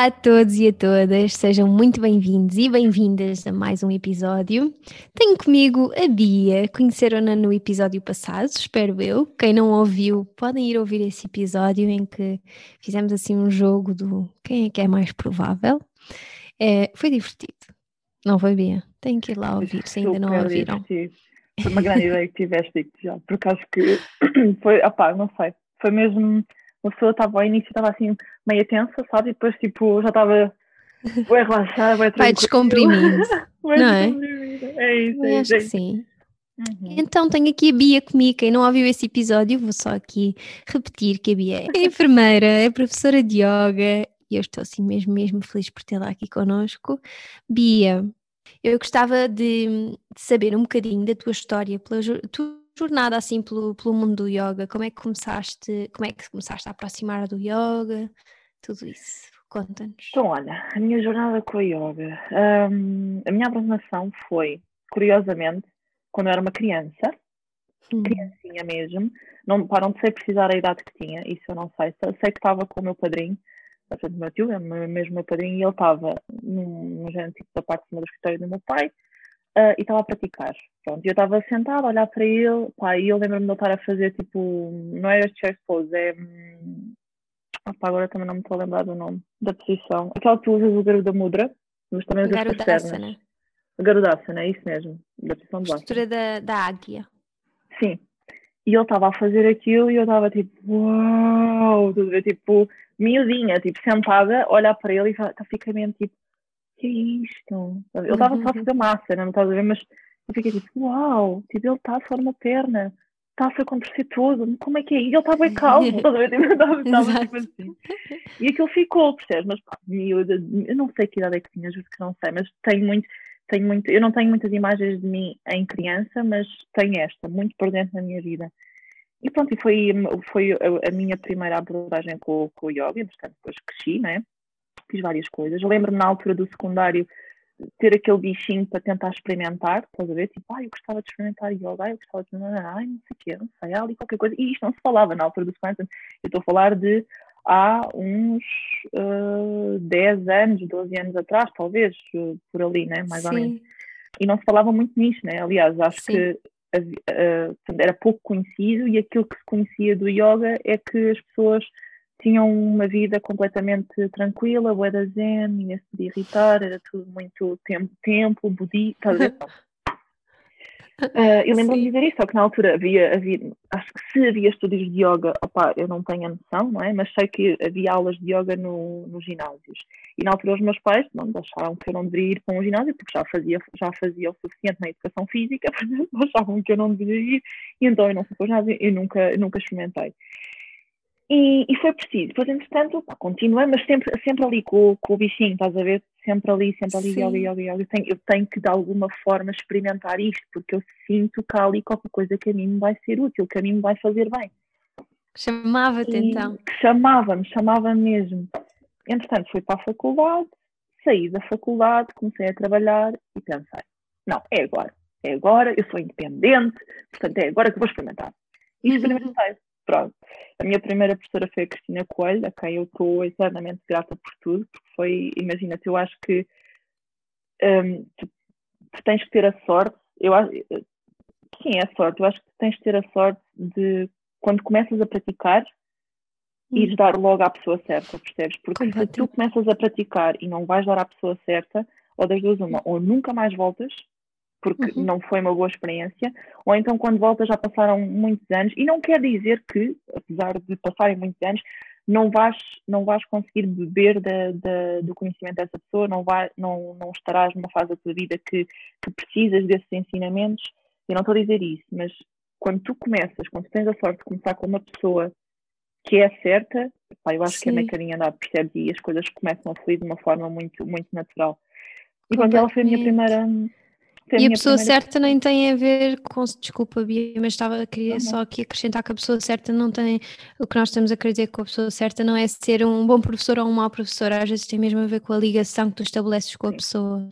Olá a todos e a todas, sejam muito bem-vindos e bem-vindas a mais um episódio. Tenho comigo a Bia, conheceram-na no episódio passado, espero eu. Quem não ouviu, podem ir ouvir esse episódio em que fizemos assim um jogo do quem é que é mais provável. É, foi divertido, não foi, Bia? Tenho que ir lá ouvir, se ainda não ouviram. Divertido. Foi uma grande ideia que tiveste já, por acaso que foi, opá, não sei, foi mesmo uma pessoa estava ao início estava assim meio tensa, sabe? E depois tipo já estava bem relaxada, bem Vai descomprimindo. não é? É isso, é isso. Acho que sim. Uhum. Então tenho aqui a Bia comigo, quem não ouviu esse episódio, vou só aqui repetir que a Bia é enfermeira, é professora de yoga e eu estou assim mesmo, mesmo feliz por tê-la aqui connosco. Bia, eu gostava de, de, saber um bocadinho da tua história, pela, tu jornada assim pelo, pelo mundo do yoga? Como é que começaste, como é que começaste a aproximar do yoga? Tudo isso. Conta-nos. Então, olha, a minha jornada com a yoga. Um, a minha aproximação foi, curiosamente, quando eu era uma criança, hum. criancinha mesmo, não, para não sei precisar a idade que tinha, isso eu não sei. Sei que estava com o meu padrinho, portanto, o meu tio, é mesmo meu padrinho, e ele estava num, num género tipo da parte de cima do escritório do meu pai, uh, e estava a praticar. Pronto, eu estava sentada a olhar para ele, pá, e eu lembro-me de ele estar a fazer tipo, não é este chest pose, é. Hum, opa, agora também não me estou a lembrar do nome da posição. Aquela que tu usas o Garuda Mudra, mas também usas as pernas. Garudasana, é isso mesmo, da posição de Postura da, da águia. Sim. E ele estava a fazer aquilo e eu estava tipo, uau, tudo bem, tipo, miudinha, tipo, sentada, olhar para ele e fica mesmo tipo, que é isto? Eu estava só a fazer massa, não estás a ver? Mas eu fiquei tipo, uau, tipo, ele está a formar uma perna, está-se a acontecer tudo, como é que é? E ele está bem calmo, estás a ver? Tipo, estava tipo assim. E aquilo ficou, percebes? Mas pá, miúda, eu não sei que idade é que tinha, juro que não sei, mas tenho muito, tenho muito, eu não tenho muitas imagens de mim em criança, mas tenho esta, muito presente na minha vida. E pronto, e foi, foi a, a minha primeira abordagem com, com o yoga, portanto depois cresci, né? Fiz várias coisas. Lembro-me na altura do secundário ter aquele bichinho para tentar experimentar, estás a ver? Tipo, ai, eu gostava de experimentar yoga, eu gostava de ai, não sei o quê, não sei, ali qualquer coisa. E isto não se falava na altura do secundário. Eu estou a falar de há uns uh, 10 anos, 12 anos atrás, talvez, uh, por ali, né? Mais Sim. ou menos. E não se falava muito nisto, né? Aliás, acho Sim. que uh, era pouco conhecido e aquilo que se conhecia do yoga é que as pessoas tinham uma vida completamente tranquila, bué da zen, ninguém se podia irritar, era tudo muito tempo, tempo budista, Uh, eu lembro-me de dizer isso, só que na altura havia, havia, acho que se havia estúdios de yoga, opa, eu não tenho a noção, não é? Mas sei que havia aulas de yoga no, nos ginásios. E na altura os meus pais não acharam que eu não deveria ir para um ginásio, porque já fazia, já fazia o suficiente na educação física, achavam que eu não deveria ir, e então eu não fui para o ginásio, eu nunca, nunca experimentei. E, e, foi preciso. Depois, entretanto, pá, continuei, mas sempre, sempre ali com, com o bichinho, estás a ver? Sempre ali, sempre ali, yoga, yoga, yoga. Eu tenho, eu tenho que, de alguma forma, experimentar isto, porque eu sinto que há ali qualquer coisa que a mim me vai ser útil, que a mim me vai fazer bem. Chamava-te então? Chamava-me, chamava mesmo. Entretanto, fui para a faculdade, saí da faculdade, comecei a trabalhar e pensei: não, é agora, é agora, eu sou independente, portanto é agora que vou experimentar. E experimentei. Pronto. A minha primeira professora foi a Cristina Coelho, a quem eu estou eternamente grata por tudo, porque foi, imagina-te, eu acho que um, tu, tu, tens que ter a sorte, eu acho, sim, é a sorte, eu acho que tens que ter a sorte de quando começas a praticar, hum. ires dar logo à pessoa certa, percebes? Porque se tu começas a praticar e não vais dar à pessoa certa, ou das duas uma, ou nunca mais voltas, porque uhum. não foi uma boa experiência, ou então quando voltas já passaram muitos anos, e não quer dizer que, apesar de passarem muitos anos, não vais, não vais conseguir beber da, da, do conhecimento dessa pessoa, não, vai, não, não estarás numa fase da tua vida que, que precisas desses ensinamentos. Eu não estou a dizer isso, mas quando tu começas, quando tens a sorte de começar com uma pessoa que é certa, pá, eu acho Sim. que é na carinha andar, percebes? E as coisas começam a fluir de uma forma muito, muito natural. E quando ela foi a minha primeira e a pessoa certa nem tem a ver com, desculpa Bia, mas estava, queria uhum. só aqui acrescentar que a pessoa certa não tem, o que nós estamos a querer dizer com a pessoa certa não é ser um bom professor ou um mau professor, às vezes tem mesmo a ver com a ligação que tu estabeleces com a pessoa.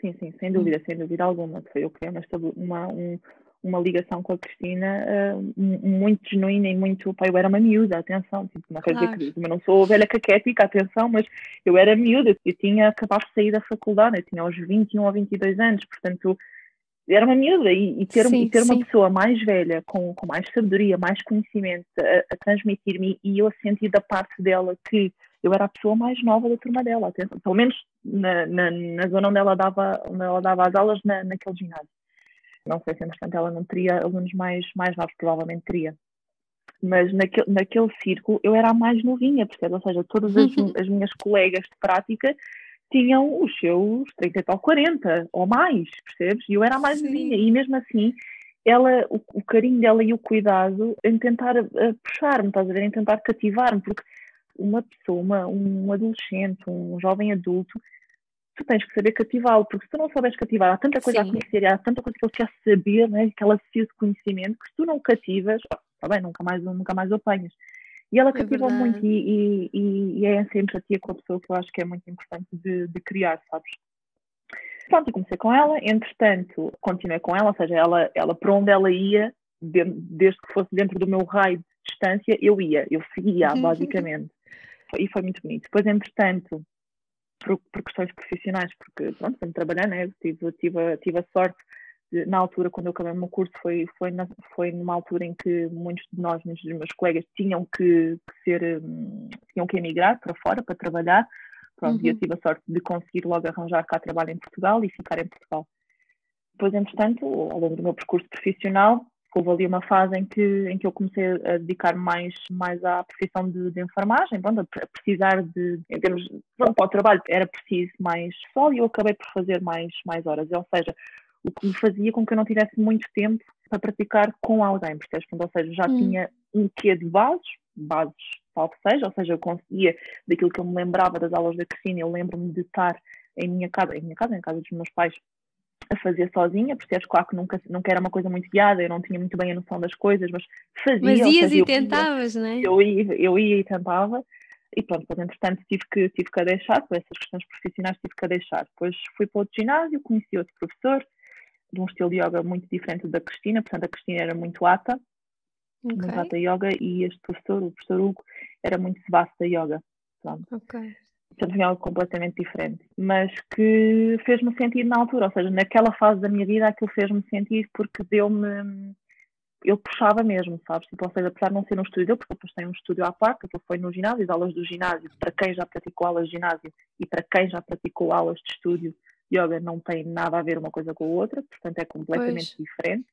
Sim, sim, sem dúvida, sem dúvida alguma, foi eu criei uma, uma, um, uma ligação com a Cristina uh, muito genuína e muito. Pá, eu era uma miúda, atenção, tipo, não quer dizer que eu não sou velha caquética, atenção, mas eu era miúda, eu tinha acabado de sair da faculdade, eu tinha aos 21 ou 22 anos, portanto era uma miúda e, e ter, sim, e ter uma pessoa mais velha, com, com mais sabedoria, mais conhecimento a, a transmitir-me e eu a sentir da parte dela que eu era a pessoa mais nova da turma dela, atenção, pelo menos na, na, na zona onde ela dava, onde ela dava as aulas na, naquele ginásio. Não sei se, entretanto, ela não teria alunos mais, mais novos, provavelmente teria. Mas naquele, naquele círculo eu era a mais novinha, percebe? Ou seja, todas as, uhum. as minhas colegas de prática tinham os seus 30 e tal, 40 ou mais, percebes? E eu era a mais Sim. novinha. E mesmo assim, ela, o, o, carinho dela e o cuidado em tentar puxar-me, estás a ver? Em tentar cativar-me, porque uma pessoa, uma, um adolescente, um jovem adulto, tu tens que saber cativá-lo, porque se tu não souberes cativar, há tanta coisa Sim. a conhecer, há tanta coisa que ele quer saber, né? aquela sede de conhecimento, que se tu não cativas, está bem, nunca mais, nunca mais o apanhas. E ela é cativou é muito e, e, e, é essa empatia com a pessoa que eu acho que é muito importante de, de criar, sabes? Pronto, eu comecei com ela, entretanto, continuei com ela, ou seja, ela, ela para onde ela ia, desde que fosse dentro do meu raio de distância, eu ia, eu seguia, uhum. basicamente. E foi muito bonito. Depois, entretanto, por, por questões profissionais, porque pronto, sempre trabalhar, né? tive, tive, tive a sorte de, na altura, quando eu acabei o meu curso, foi, foi, na, foi numa altura em que muitos de nós, muitos dos meus colegas, tinham que, que ser, um, tinham que emigrar para fora para trabalhar. Pronto, uhum. e eu uhum. tive a sorte de conseguir logo arranjar cá trabalho em Portugal e ficar em Portugal. Depois, entretanto, ao longo do meu percurso profissional, houve ali uma fase em que, em que eu comecei a dedicar mais, mais à profissão de, de enfermagem, pronto, a precisar de, em termos, pronto, para o trabalho era preciso mais sol e eu acabei por fazer mais, mais horas, ou seja, o que me fazia com que eu não tivesse muito tempo para praticar com alguém, percebes? Ou seja, já hum. tinha um quê de bases, bases tal que seja, ou seja, eu conseguia, daquilo que eu me lembrava das aulas da Cristina, eu lembro-me de estar em minha casa, em minha casa, em casa dos meus pais, a fazer sozinha, percebes? Claro que nunca, nunca era uma coisa muito guiada, eu não tinha muito bem a noção das coisas, mas fazia. Mas ias e tentavas, não é? Eu ia, eu ia e tentava, e pronto, depois entretanto tive que, tive que a deixar, por essas questões profissionais tive que a deixar. Depois fui para outro ginásio, conheci outro professor, de um estilo de yoga muito diferente da Cristina, portanto a Cristina era muito ata, okay. muito ata yoga, e este professor, o professor Hugo, era muito sebasta yoga. Pronto. Okay portanto, algo completamente diferente, mas que fez-me sentir na altura, ou seja, naquela fase da minha vida aquilo fez-me sentir porque deu-me, eu puxava mesmo, sabes? Tipo, ou seja, apesar de não ser um estúdio, porque depois tem um estúdio à parte, que foi no ginásio, as aulas do ginásio, para quem já praticou aulas de ginásio e para quem já praticou aulas de estúdio, yoga não tem nada a ver uma coisa com a outra, portanto é completamente pois. diferente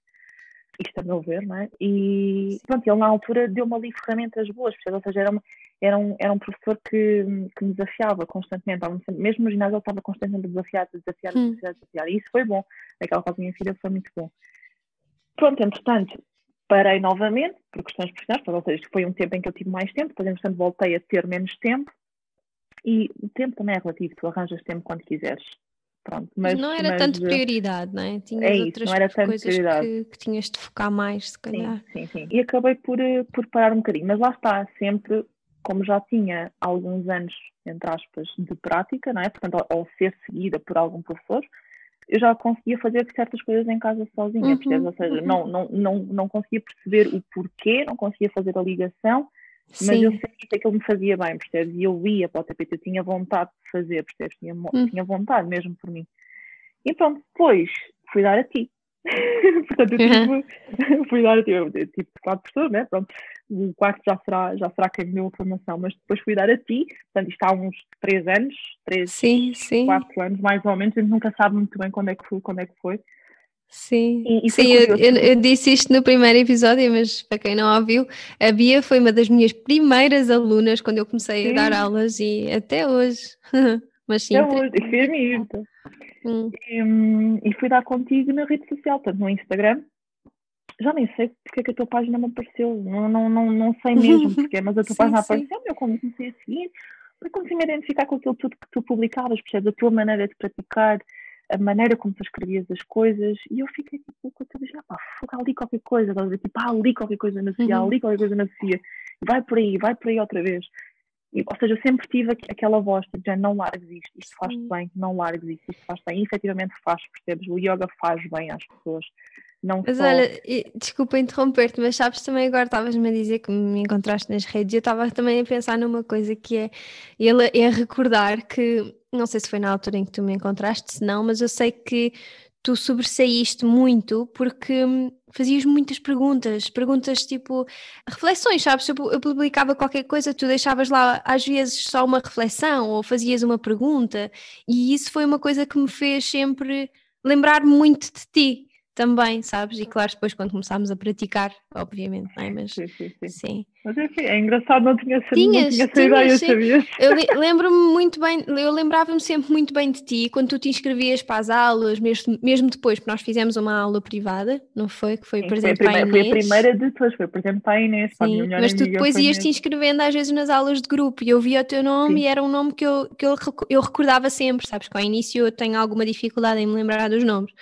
isto a meu ver, não é? E pronto, ele na altura deu-me ali ferramentas boas, ou seja, era, uma, era, um, era um professor que, que me desafiava constantemente, mesmo no ginásio ele estava constantemente desafiar, a desafiar, a desafiar, e isso foi bom, naquela fase da minha filha foi muito bom. Pronto, entretanto, parei novamente, por questões profissionais, ou seja, foi um tempo em que eu tive mais tempo, depois entretanto voltei a ter menos tempo, e o tempo também é relativo, tu arranjas tempo quando quiseres. Pronto, mas, não era mas, tanto eh, prioridade, não é? Tinhas é isso, outras coisas. Que, que, tinhas de focar mais, se calhar. Sim, sim, sim. E acabei por, eh, por parar um bocadinho, mas lá está, sempre, como já tinha alguns anos, entre aspas, de prática, não é? Portanto, ao, ao ser seguida por algum professor, eu já conseguia fazer certas coisas em casa sozinha, uhum? Ou seja, uhum. não, não, não, não conseguia perceber o porquê, não conseguia fazer a ligação, mas Sim. eu senti que aquilo me fazia bem, percebes? E eu ia para o tapete, eu tinha vontade de fazer, percebes? Tinha, hum. tinha vontade mesmo por mim. E pronto, depois fui dar a ti. Portanto, eu tive, fui dar, eu, eu tive quatro pessoas, né? Pronto, o quarto já será, já será quem me deu a formação, mas depois fui dar a ti, portanto, isto há uns três anos, três, sim, sim. quatro anos mais ou menos, a gente nunca sabe muito bem quando é que foi. Quando é que foi. Sim, e, e Sim eu, eu, eu, disse isto no primeiro episódio, mas para quem não ouviu, a Bia foi uma das minhas primeiras alunas quando eu comecei sim. a dar aulas e até hoje. mas sim. Até hoje, hum. e, hum, e fui dar contigo na rede social, portanto no Instagram. Já nem sei porque é que a tua página me apareceu, não, não, não, não sei mesmo porque, mas a tua sim, página sim. apareceu, eu comecei a seguir, comecei a me identificar com aquilo tudo que tu publicavas, percebes? A tua maneira de praticar, a maneira como tu escrevias as coisas, e eu fiquei tipo, com a cabeça, pá, foca ali qualquer coisa, estás a ver? Tipo, ah, ali qualquer coisa na CIA, uhum. ali qualquer coisa na CIA, vai por aí, vai por aí outra vez. Ou seja, eu sempre tive aquela voz, tipo, não largues isto, isto faz-te bem, não largues isto, isto faz-te bem, e efetivamente faz, percebes? O yoga faz bem às pessoas. Não mas só... olha, desculpa interromper-te, mas sabes também agora estavas-me a dizer que me encontraste nas redes, eu estava também a pensar numa coisa que é, ele é recordar que não sei se foi na altura em que tu me encontraste, se não, mas eu sei que tu sobressaíste muito porque hum, fazias muitas perguntas, perguntas tipo reflexões, sabes? Eu, publicava qualquer coisa, tu deixavas lá às vezes só uma reflexão ou fazias uma pergunta, e isso foi uma coisa que me fez sempre lembrar muito de ti também, sabes? E claro, depois quando começámos a praticar, obviamente, não é? Mas sim. sim, sim. sim. Mas enfim, é engraçado, não tinha, tinhas, não tinha essa ideia, sabias? Eu lembro-me muito bem, eu lembrava-me sempre muito bem de ti quando tu te inscrevias para as aulas, mesmo, mesmo depois, porque nós fizemos uma aula privada, não foi? Que foi, sim, por exemplo, foi a, primeira, foi a primeira de todas, foi, por exemplo, para a Inês, para sim, a minha Mas tu depois ias te inscrevendo às vezes nas aulas de grupo e eu via o teu nome sim. e era um nome que, eu, que eu, eu recordava sempre, sabes? Que ao início eu tenho alguma dificuldade em me lembrar dos nomes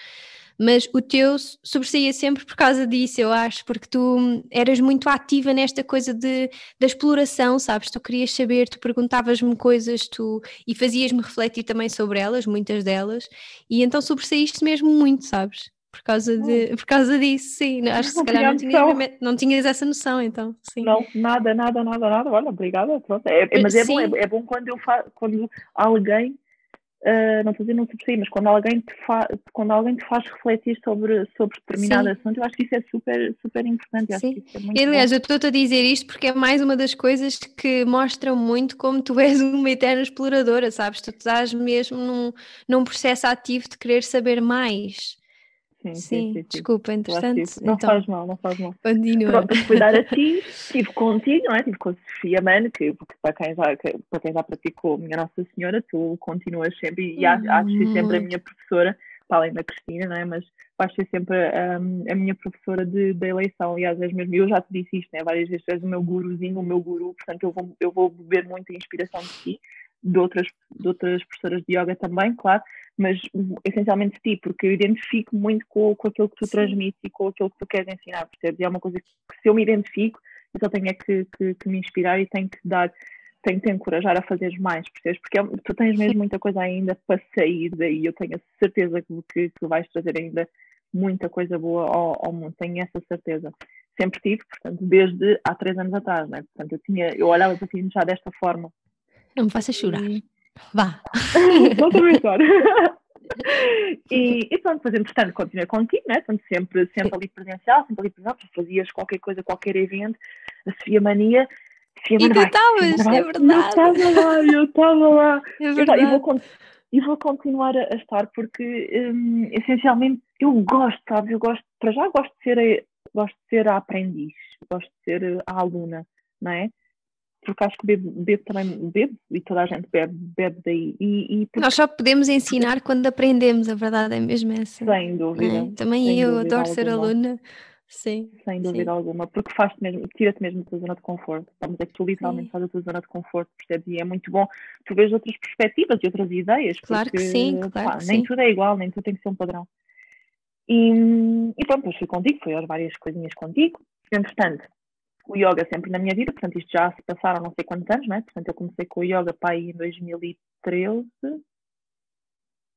mas o teu sobressaía sempre por causa disso, eu acho, porque tu eras muito ativa nesta coisa de, da exploração, sabes? Tu querias saber, tu perguntavas-me coisas tu, e fazias-me refletir também sobre elas, muitas delas, e então sobressaíste mesmo muito, sabes? Por causa, de, hum. por causa disso, sim. Acho que se calhar não tinhas, não tinhas essa noção, então. Sim. Não, nada, nada, nada, nada. Olha, obrigada. Pronto. É, é, mas é bom, é, é, bom quando, eu fa quando alguém Uh, não estou a dizer não sobressair, mas quando alguém te, fa quando alguém te faz refletir sobre, sobre determinado Sim. assunto, eu acho que isso é super, super importante. Sim. É aliás, bom. eu estou-te a dizer isto porque é mais uma das coisas que mostram muito como tu és uma eterna exploradora, sabes? Tu estás mesmo num, num processo ativo de querer saber mais. Sim, sim, sim, desculpa, interessante. Não então, faz mal, não faz mal. Continua. Pronto, cuidar a ti, estive contigo, não é? Estive com a Sofia Mano, que, para, quem já, que, para quem já praticou Minha Nossa Senhora, tu continuas sempre, e há de ser sempre a minha professora, para além da Cristina, não é? Mas vais ser sempre um, a minha professora de, de eleição. Aliás, és mesmo, eu já te disse isto, né? Várias vezes, és o meu guruzinho, o meu guru, portanto, eu vou, eu vou beber muita inspiração de ti de outras, de outras professoras de yoga também, claro, mas essencialmente de ti, porque eu identifico muito com, com aquilo que tu Sim. transmites e com aquilo que tu queres ensinar, percebes? E é uma coisa que, se eu me identifico, eu só tenho é que, que, que me inspirar e tenho que dar, tenho que te encorajar a fazer mais, percebes? Porque é, tu tens mesmo muita coisa ainda para sair daí, eu tenho a certeza que, que, que vais trazer ainda muita coisa boa ao, ao mundo, tenho essa certeza sempre tive, portanto, desde há três anos atrás, né? Portanto, eu tinha, eu olhava para ti já desta forma, não me faças chorar. Vá. Não estou a e, e pronto, depois entretanto continuei contigo, né? Portanto, sempre, sempre ali presencial, sempre ali presencial, fazias qualquer coisa, qualquer evento, a Sofia Mania. Sofia e tu estavas, é verdade. Eu estava lá, eu estava lá. É verdade. E vou, e vou continuar a, a estar porque um, essencialmente eu gosto, sabe? Eu gosto, para já gosto de ser a, gosto de ser a aprendiz, gosto de ser a aluna, não é? Porque acho que bebo, bebo também bebo e toda a gente bebe, bebe daí. E, e porque... Nós só podemos ensinar quando aprendemos, a verdade é mesmo essa. Sem dúvida. É? Também sem eu dúvida adoro alguma. ser aluna. Sim. Sem dúvida sim. alguma, porque faz-te mesmo, tira-te mesmo da tua zona de conforto. Estamos é que tu literalmente fazes a tua zona de conforto, percebes? E é muito bom tu vês outras perspectivas e outras ideias. Claro porque, que sim, claro pá, que nem sim. tudo é igual, nem tudo tem que ser um padrão. E, e pronto, depois fui contigo, fui às várias coisinhas contigo. Entretanto, o yoga sempre na minha vida, portanto isto já se passaram não sei quantos anos, né? Portanto eu comecei com o yoga para aí em 2013,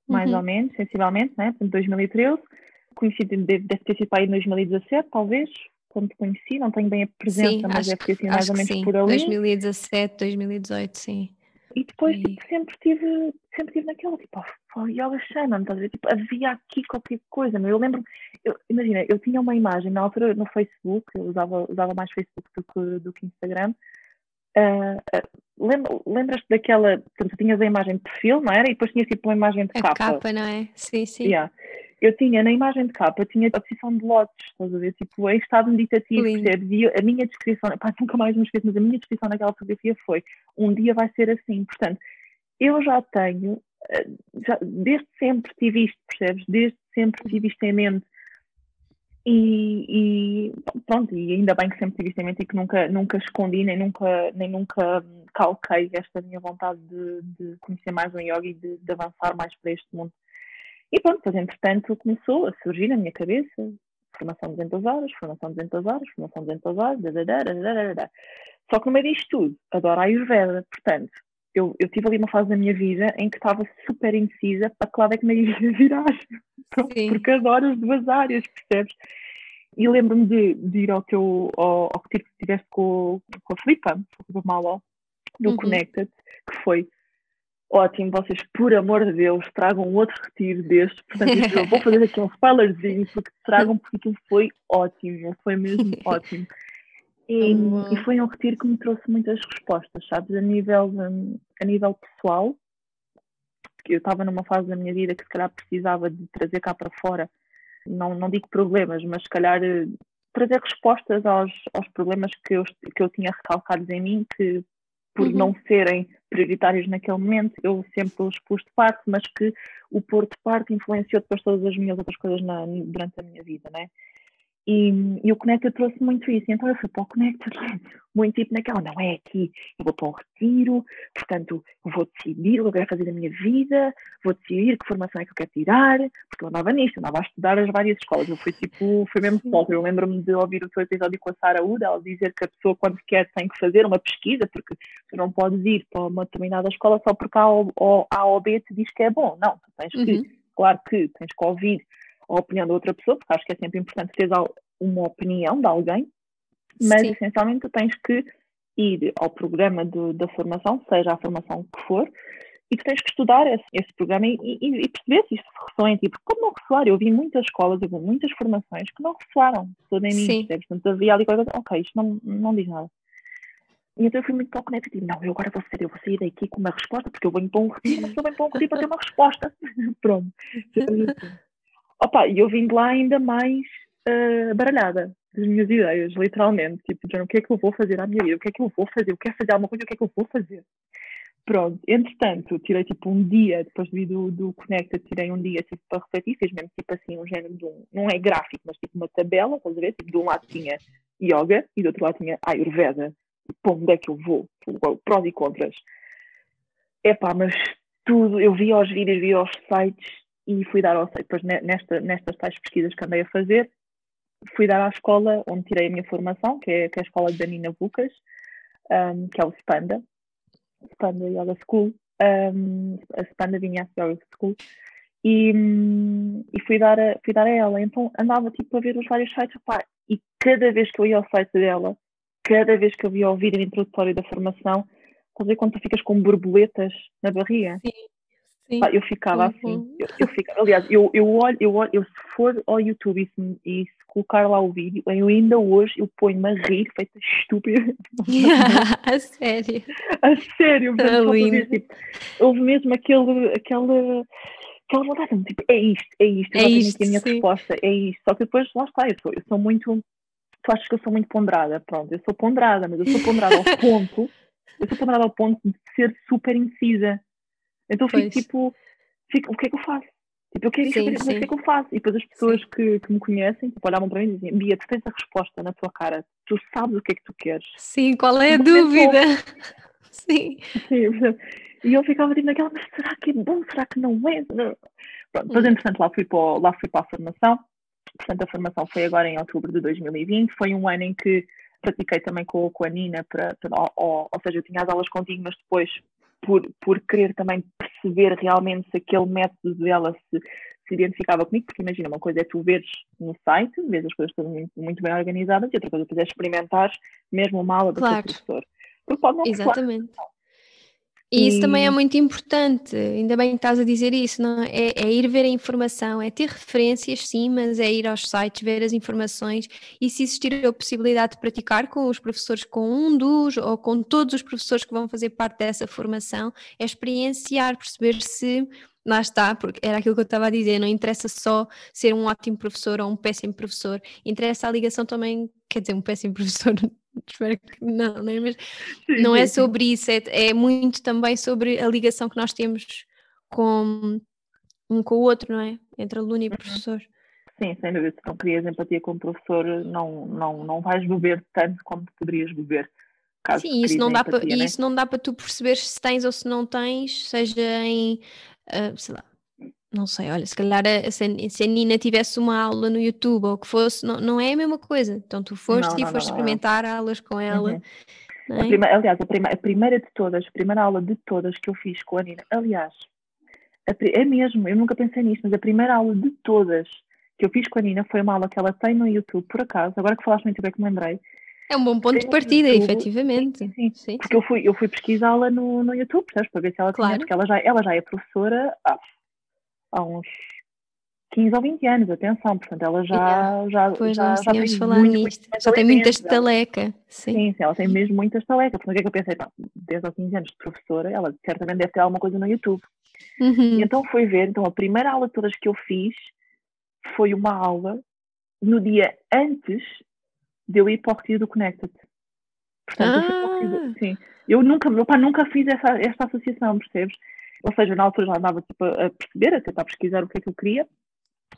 mais uhum. ou menos, sensivelmente, né? Portanto 2013. Conheci, deve, deve ter sido para aí em 2017, talvez, quando te conheci, não tenho bem a presença, sim, mas deve ter sido mais ou menos sim. por ali. 2017, 2018, sim. E depois tipo, sempre tive, sempre tive naquela, tipo, oh, oh, yoga shaman, estás a ver? Tipo, havia aqui qualquer coisa, meu. Eu lembro, eu, imagina, eu tinha uma imagem na altura no Facebook, eu usava, usava mais Facebook do que, do que Instagram. Uh, uh, lembras-te daquela, portanto, tu tinhas a imagem de perfil, não era? E depois tinhas tipo uma imagem de a capa. capa, não é? Sim, sim. Yeah. Eu tinha na imagem de capa, tinha a posição de lotes, estás a ver? Tipo, em estado meditativo, percebes? E a minha descrição, pá, nunca mais me esqueço, mas a minha descrição naquela fotografia foi: um dia vai ser assim. Portanto, eu já tenho, já, desde sempre tive isto, percebes? Desde sempre tive isto em mente. E, e, pronto, e ainda bem que sempre tive isto em mente e que nunca, nunca escondi, nem nunca, nem nunca calquei esta minha vontade de, de conhecer mais o yoga e de, de, avançar mais para este mundo. E pronto, depois entretanto começou a surgir na minha cabeça formação de 200 horas, formação de 200 horas, formação de 200 horas, da, da, da, só que no meio disto tudo, adoro a Ayurveda, portanto, eu, eu tive ali uma fase da minha vida em que estava super indecisa para que lado é que me ia virar. Porque adoro as duas áreas, percebes? E lembro-me de, de, ir ao teu ao, ao retiro que tiveste com, com a Filipa, com o Malo, do uhum. Connected, que foi ótimo, vocês, por amor de Deus, tragam outro retiro destes. Portanto, eu vou fazer aqui um spoilerzinho, porque tragam, porque aquilo foi ótimo, foi mesmo ótimo. E, uhum. e, foi um retiro que me trouxe muitas respostas, sabes? A nível, a nível pessoal, eu estava numa fase da minha vida que se calhar precisava de trazer cá para fora, não, não digo problemas, mas se calhar eh, trazer respostas aos, aos problemas que eu, que eu tinha recalcados em mim, que por uhum. não serem prioritários naquele momento, eu sempre os pus de parte, mas que o pôr de parte influenciou depois todas as minhas outras coisas na, durante a minha vida, né? E, e o Conecta trouxe muito isso. Então eu fui para o Conecta, muito tipo naquela, não é aqui, eu vou para um retiro, portanto vou decidir o que eu quero fazer da minha vida, vou decidir que formação é que eu quero tirar, porque eu andava nisto, eu andava a estudar as várias escolas. Eu fui tipo, foi mesmo solto. Eu lembro-me de ouvir o teu episódio com a Sara Uda, ela dizer que a pessoa quando quer tem que fazer uma pesquisa, porque tu não podes ir para uma determinada escola só porque a, a, a OB te diz que é bom. Não, tu tens que, uhum. claro que tens que ouvir a opinião da outra pessoa, porque acho que é sempre importante ter uma opinião de alguém, mas Sim. essencialmente tu tens que ir ao programa da formação, seja a formação que for, e tu tens que estudar esse, esse programa e, e, e, perceber se isto ressoa em ti. Porque como não ressoar? Eu vi muitas escolas, eu vi muitas formações que não ressoaram toda em mim, Portanto, havia ali coisa, ok, isto não, não diz nada. E então eu fui muito Connect e não, eu agora vou ser, eu vou sair daqui com uma resposta, porque eu venho para um retiro, mas eu venho para um retiro para ter uma resposta. Pronto. Opa, e eu vim de lá ainda mais uh, baralhada das minhas ideias, literalmente. Tipo, o que é que eu vou fazer à minha vida? O que é que eu vou fazer? Eu quero fazer alguma coisa, o que é que eu vou fazer? Pronto, entretanto, tirei tipo um dia, depois do, do, do Connecta, tirei um dia tipo, para refletir, fiz mesmo tipo assim um género de um, não é gráfico, mas tipo uma tabela, estás a ver? Tipo, de um lado tinha yoga e do outro lado tinha Ayurveda. Para onde é que eu vou? Prós e contras. Epá, mas tudo, eu vi aos vídeos, vi aos sites e fui dar ao. Depois nesta, nestas tais pesquisas que andei a fazer, fui dar à escola onde tirei a minha formação, que é, que é a escola da Nina Bucas, um, que é o Spanda, Spanda Yoga School, um, a Spanda Vinyasa Yoga School, e, e fui, dar a, fui dar a ela. Então andava tipo a ver os vários sites, opá, e cada vez que eu ia ao site dela, cada vez que eu via o vídeo introdutório da formação, a ver quando tu ficas com borboletas na barriga? Sim. Sim. eu ficava uhum. assim. Eu, eu ficava, aliás, eu, eu olho, eu olho, eu, se for ao YouTube e se, e se colocar lá o vídeo, eu ainda hoje eu ponho-me a rir, feita estúpida. a sério? A sério, tá tipo, houve mesmo aquele, aquele, aquela vontade, tipo, é isto, é isto, é isto, a minha sim. resposta, é isto. Só que depois, lá está, eu sou, eu sou muito, tu achas que eu sou muito ponderada, pronto, eu sou ponderada, mas eu sou ponderada ao ponto, eu sou ponderada ao ponto de ser super incisa. Então fico tipo, fico, o que é que eu faço? Tipo, eu quero saber o que é que eu faço. E depois as pessoas que, que, me conhecem tipo, olhavam para mim e diziam: Bia, tu tens a resposta na tua cara, tu sabes o que é que tu queres. Sim, qual é a dúvida? Sim. Sim, e eu ficava tipo naquela, mas será que é bom? Será que não é? Pronto, depois, hum. entretanto, lá fui, para, lá fui para a formação. Portanto, a formação foi agora em outubro de 2020. Foi um ano em que pratiquei também com, com a Nina, para, para ou, ou, seja, eu tinha as aulas contigo, mas depois por, por querer também perceber realmente se aquele método dela se, se identificava comigo, porque imagina, uma coisa é tu veres no site, vês as coisas todas muito, muito bem organizadas, e outra coisa é experimentar mesmo uma aula do claro. professor. Porque pode não Exatamente. E isso também é muito importante, ainda bem que estás a dizer isso, não é? é? é? ir ver a informação, é ter referências sim, mas é ir aos sites, ver as informações e se existir a possibilidade de praticar com os professores, com um dos ou com todos os professores que vão fazer parte dessa formação, é experienciar, perceber se lá está, porque era aquilo que eu estava a dizer, não interessa só ser um ótimo professor ou um péssimo professor, interessa a ligação também, quer dizer, um péssimo professor espero que não, não é? Mas sim, não é sobre isso, é, é muito também sobre a ligação que nós temos com um com o outro, não é? Entre aluno e uhum. professor. Sim, sem dúvida, se não crias empatia com o professor, não, não, não vais beber tanto como poderias beber. Sim, isso não, dá empatia, pra, né? isso não dá para tu perceber se tens ou se não tens, seja em, uh, sei lá, não sei, olha, se calhar a, se, a, se a Nina tivesse uma aula no YouTube ou que fosse, não, não é a mesma coisa. Então tu foste não, e não, foste experimentar aulas com ela. Uhum. É? A prima, aliás, a, prima, a, primeira de todas, a primeira aula de todas que eu fiz com a Nina, aliás, a, é mesmo, eu nunca pensei nisto, mas a primeira aula de todas que eu fiz com a Nina foi uma aula que ela tem no YouTube, por acaso, agora que falaste muito bem que me lembrei. É um bom ponto de partida, YouTube, efetivamente. Sim, sim, sim, Porque eu fui, eu fui pesquisá-la no, no YouTube, percebes? Para ver se ela claro. tinha, porque ela já, ela já é professora há há uns 15 ou 20 anos, atenção, portanto ela já, yeah. já, pois já, já tem falar muito, nisto, já tem muita estaleca. Sim. sim, sim, ela tem mesmo muita estaleca, porque o que é que eu pensei, pá, 10 ou 15 anos de professora, ela certamente deve ter alguma coisa no YouTube. Uhum. E então fui ver, então a primeira aula de todas que eu fiz foi uma aula no dia antes de eu ir para o Retiro do Connected. Portanto, ah. eu, sim, eu nunca, meu pai nunca fiz essa, esta associação, percebes? Ou seja, na altura já andava tipo, a perceber, a tentar pesquisar o que é que eu queria,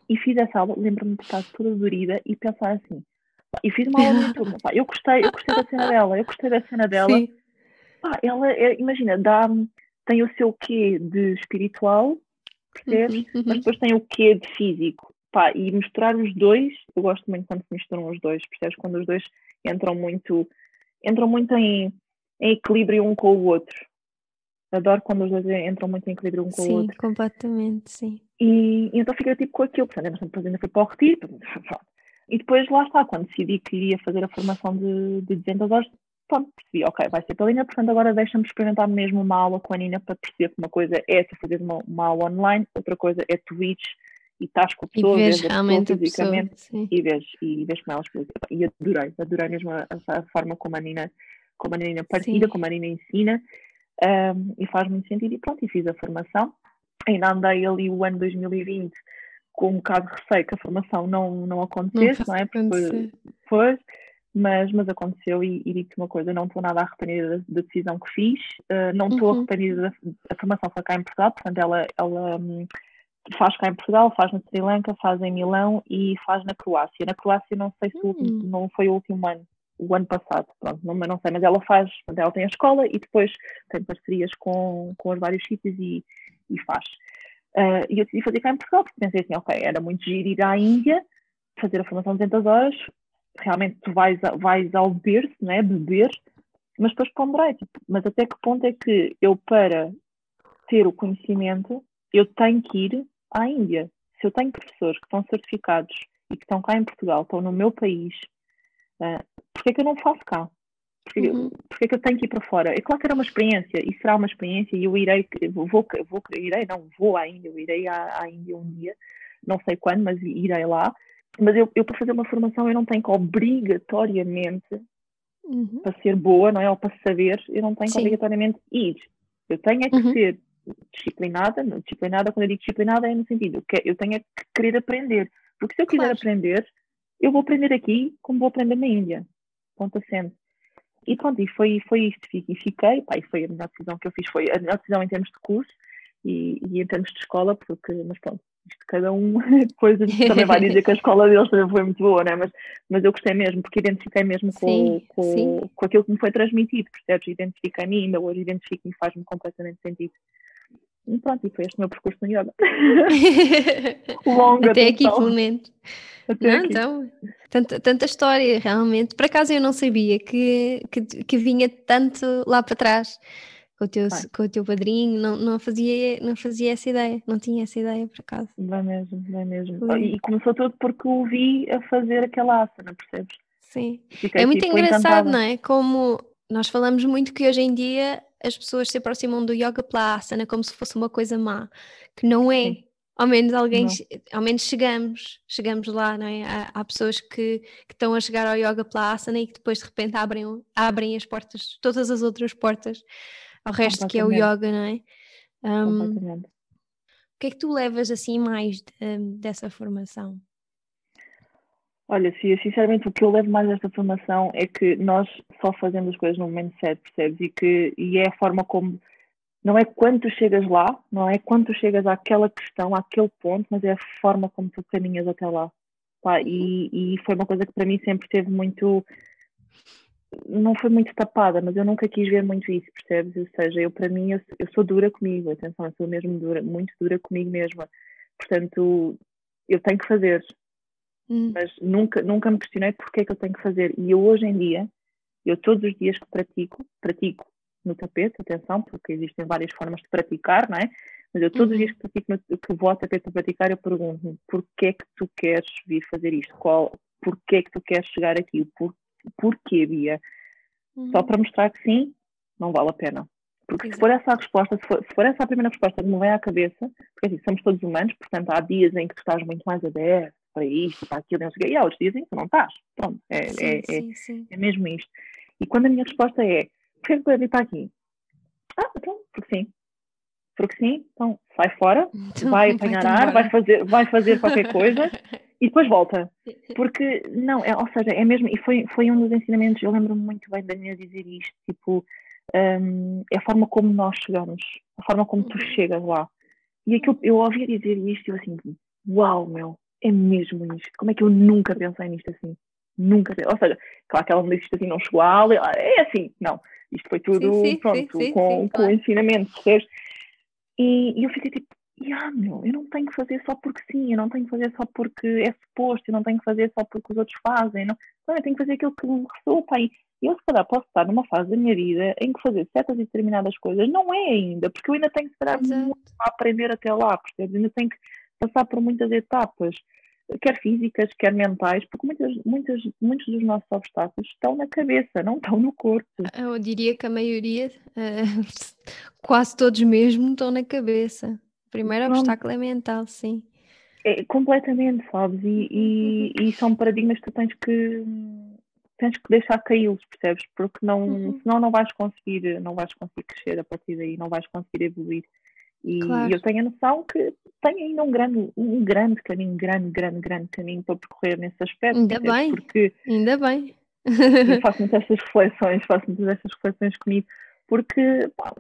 e fiz essa aula, lembro-me de estar toda dorida e pensar assim. E fiz uma aula no YouTube. Pá, eu gostei, eu gostei da cena dela, eu gostei da cena dela. Pá, ela, é, imagina, dá, tem o seu quê de espiritual, percebes? Uhum, uhum. Mas depois tem o quê de físico. Pá, e misturar os dois, eu gosto muito quando se misturam os dois, percebes? Quando os dois entram muito, entram muito em, em equilíbrio um com o outro. Adoro quando os dois entram muito em equilíbrio um com sim, o outro. Sim, completamente, sim. E, e, então fiquei tipo com aquilo, portanto, depois ainda fui para o retiro, e depois lá está, quando decidi que iria fazer a formação de, de 200 horas, pronto, percebi, ok, vai ser pela Nina, portanto agora deixa-me experimentar mesmo uma aula com a Nina para perceber que uma coisa é tu fazer uma, uma aula online, outra coisa é Twitch e estás com a pessoa, e vês realmente fisicamente pessoa, e vês, e vês com elas e adorei, adorei mesmo a, a, forma como a Nina como a Nina partilha, como a Nina ensina um, e faz muito sentido. E pronto, e fiz a formação. Ainda andei ali o ano 2020 com um bocado de receio que a formação não, não acontecesse, não, não é? Porque depois, mas, mas aconteceu e, e digo-te uma coisa, não estou nada arrependida da, da decisão que fiz, uh, não estou uhum. arrependida da a formação foi cá em Portugal, portanto ela, ela um, faz cá em Portugal, faz na Sri Lanka, faz em Milão e faz na Croácia. Na Croácia não sei se uhum. não foi o último ano, o ano passado, pronto, não, não sei, mas ela faz, ela tem a escola e depois tem parcerias com, com os vários sítios e, e faz. Uh, e eu decidi fazer cá em Portugal, porque pensei assim, ok, era muito giro ir à Índia, fazer a formação de 200 horas, realmente tu vais, vais ao berço, né, beber, mas depois ponderei, tipo, mas até que ponto é que eu, para ter o conhecimento, eu tenho que ir à Índia? Se eu tenho professores que estão certificados e que estão cá em Portugal, estão no meu país, uh, porque é que eu não faço cá? Porque, uhum. porque é que eu tenho que ir para fora? É claro que era uma experiência, e será uma experiência, e eu irei, vou, vou, irei, não, vou à Índia, eu irei à, à Índia um dia, não sei quando, mas irei lá. Mas eu, eu para fazer uma formação, eu não tenho que obrigatoriamente, uhum. para ser boa, não é? Ou para saber, eu não tenho que Sim. obrigatoriamente ir. Eu tenho é que uhum. ser disciplinada, disciplinada, quando eu digo disciplinada é no sentido que eu tenho é que querer aprender. Porque se eu quiser claro. aprender, eu vou aprender aqui como vou aprender na Índia. Ponto acento. E pronto, e foi, foi isto. E fiquei, pá, e foi a melhor decisão que eu fiz. Foi a melhor decisão em termos de curso e, e em termos de escola, porque, mas pronto, isto cada um, coisas também vai dizer que a escola deles também foi muito boa, né? mas, mas eu gostei mesmo, porque identifiquei mesmo com, sim, com, sim. com aquilo que me foi transmitido, percebes? Identifiquei-me ainda hoje, identifico-me e faz-me completamente sentido. E pronto, e foi este o meu percurso no yoga. Longa, Até aqui, pelo menos. Até não, aqui. Então, tanta, tanta história, realmente. Por acaso eu não sabia que, que, que vinha tanto lá para trás com o teu, com o teu padrinho, não, não, fazia, não fazia essa ideia, não tinha essa ideia por acaso. Vai mesmo, vai mesmo. E começou tudo porque o vi a fazer aquela asana, percebes? Sim. Fiquei, é muito tipo, engraçado, encantada. não é? Como nós falamos muito que hoje em dia as pessoas se aproximam do yoga pela asana como se fosse uma coisa má, que não é. Sim. Ao menos alguém, não. ao menos chegamos, chegamos lá, não é? Há, há pessoas que, que, estão a chegar ao yoga pela asana e que depois de repente abrem, abrem as portas, todas as outras portas ao resto que é o yoga, não é? Um, o que é que tu levas assim mais de, dessa formação? Olha, sinceramente o que eu levo mais desta formação é que nós só fazemos as coisas no momento certo, percebes? E, que, e é a forma como. Não é quando tu chegas lá, não é quando tu chegas àquela questão, àquele ponto, mas é a forma como tu caminhas até lá. Pá, e, e foi uma coisa que para mim sempre teve muito. Não foi muito tapada, mas eu nunca quis ver muito isso, percebes? Ou seja, eu para mim, eu, eu sou dura comigo, atenção, eu sou mesmo dura, muito dura comigo mesma. Portanto, eu tenho que fazer, Hum. Mas nunca, nunca me questionei porque é que eu tenho que fazer. E eu hoje em dia, eu todos os dias que pratico, pratico no tapete, atenção, porque existem várias formas de praticar, não é? Mas eu todos uhum. os dias que pratico no, que vou ao tapete a praticar, eu pergunto-me porquê é que tu queres vir fazer isto? Qual, porquê é que tu queres chegar aqui? Por, porquê, Bia? Uhum. Só para mostrar que sim, não vale a pena. Porque Exato. se for essa a resposta, se for, se for, essa a primeira resposta que me vem à cabeça, porque assim, somos todos humanos, portanto há dias em que tu estás muito mais aberto, para isto, para aquilo, não sei o quê, e outros dizem que não estás. Pronto, é, sim, é, sim, é, sim. é, mesmo isto. E quando a minha resposta é, porquê que eu para aqui? Ah, então, porque sim. Porque sim, então sai fora, então, vai apanhar vai ar, vai fazer, vai fazer qualquer coisa e depois volta. Porque, não, é, ou seja, é mesmo, e foi, foi um dos ensinamentos, eu lembro-me muito bem da minha dizer isto, tipo, um, é a forma como nós chegamos, a forma como tu uhum. chegas lá. E aquilo, eu ouvia dizer isto e eu assim, uau, meu, é mesmo isto. Como é que eu nunca pensei nisto assim? Nunca Ou seja, claro que ela me disse isto assim, não chegou a aula, é assim, não. Isto foi tudo, sim, sim, pronto, sim, com, com claro. ensinamento, percebes? E, e eu fiquei tipo, ah, meu, eu não tenho que fazer só porque sim, eu não tenho que fazer só porque é suposto, eu não tenho que fazer só porque os outros fazem, não, não eu tenho que fazer aquilo que me resulta e eu se calhar posso estar numa fase da minha vida em que fazer certas e determinadas coisas não é ainda, porque eu ainda tenho que esperar muito a aprender até lá, percebes? Ainda tenho que passar por muitas etapas, quer físicas, quer mentais, porque muitas, muitas, muitos dos nossos obstáculos estão na cabeça, não estão no corpo. Eu diria que a maioria, uh, quase todos mesmo, estão na cabeça. O primeiro Pronto. obstáculo é mental, sim. É, completamente, sabes? E, e, e, são paradigmas que tu tens que tens que deixar caí-los, percebes? Porque não, uhum. senão não vais conseguir, não vais conseguir crescer a partir daí, não vais conseguir evoluir. E claro. eu tenho a noção que tenho ainda um grande, um grande caminho, grande, grande, grande caminho para percorrer nesse aspecto. Ainda bem, porque ainda bem. faço muitas estas reflexões, faço muitas estas reflexões comigo, porque pá,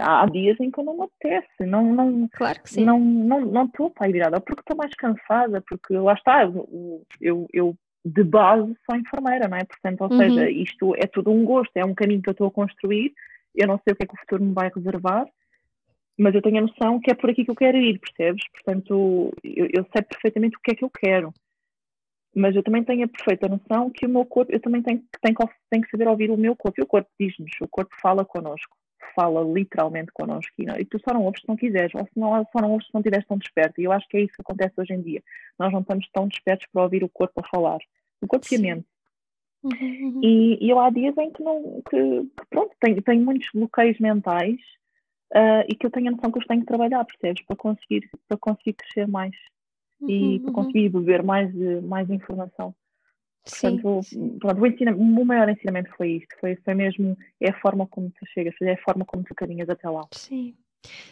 há dias em que eu não me apetece, não, não, claro que sim. não, não, não estou para virada, porque estou mais cansada, porque lá está, eu, eu, eu de base sou enfermeira, não é? Portanto, ou uhum. seja, isto é tudo um gosto, é um caminho que eu estou a construir, eu não sei o que é que o futuro me vai reservar, mas eu tenho a noção que é por aqui que eu quero ir, percebes? Portanto, eu, eu, sei perfeitamente o que é que eu quero. Mas eu também tenho a perfeita noção que o meu corpo, eu também tenho, tenho, tenho que saber ouvir o meu corpo. E o corpo diz-nos, o corpo fala connosco, fala literalmente connosco. E, não, e tu só não ouves se não quiseres, ou se não, só não ouves se não estiveres tão desperto. E eu acho que é isso que acontece hoje em dia. Nós não estamos tão despertos para ouvir o corpo a falar. O corpo Sim. e a mente. Uhum, uhum. E, e eu há dias em que não, que, que pronto, tenho, tenho muitos bloqueios mentais uh, e que eu tenho a noção que eu tenho que trabalhar, percebes? Para conseguir, para conseguir crescer mais uhum, e para uhum. conseguir beber mais, mais informação. Portanto, sim, Pronto, o, ensinamento, o maior ensinamento foi isto, foi, foi mesmo, é a forma como tu chegas, é a forma como tu caminhas até lá. Sim.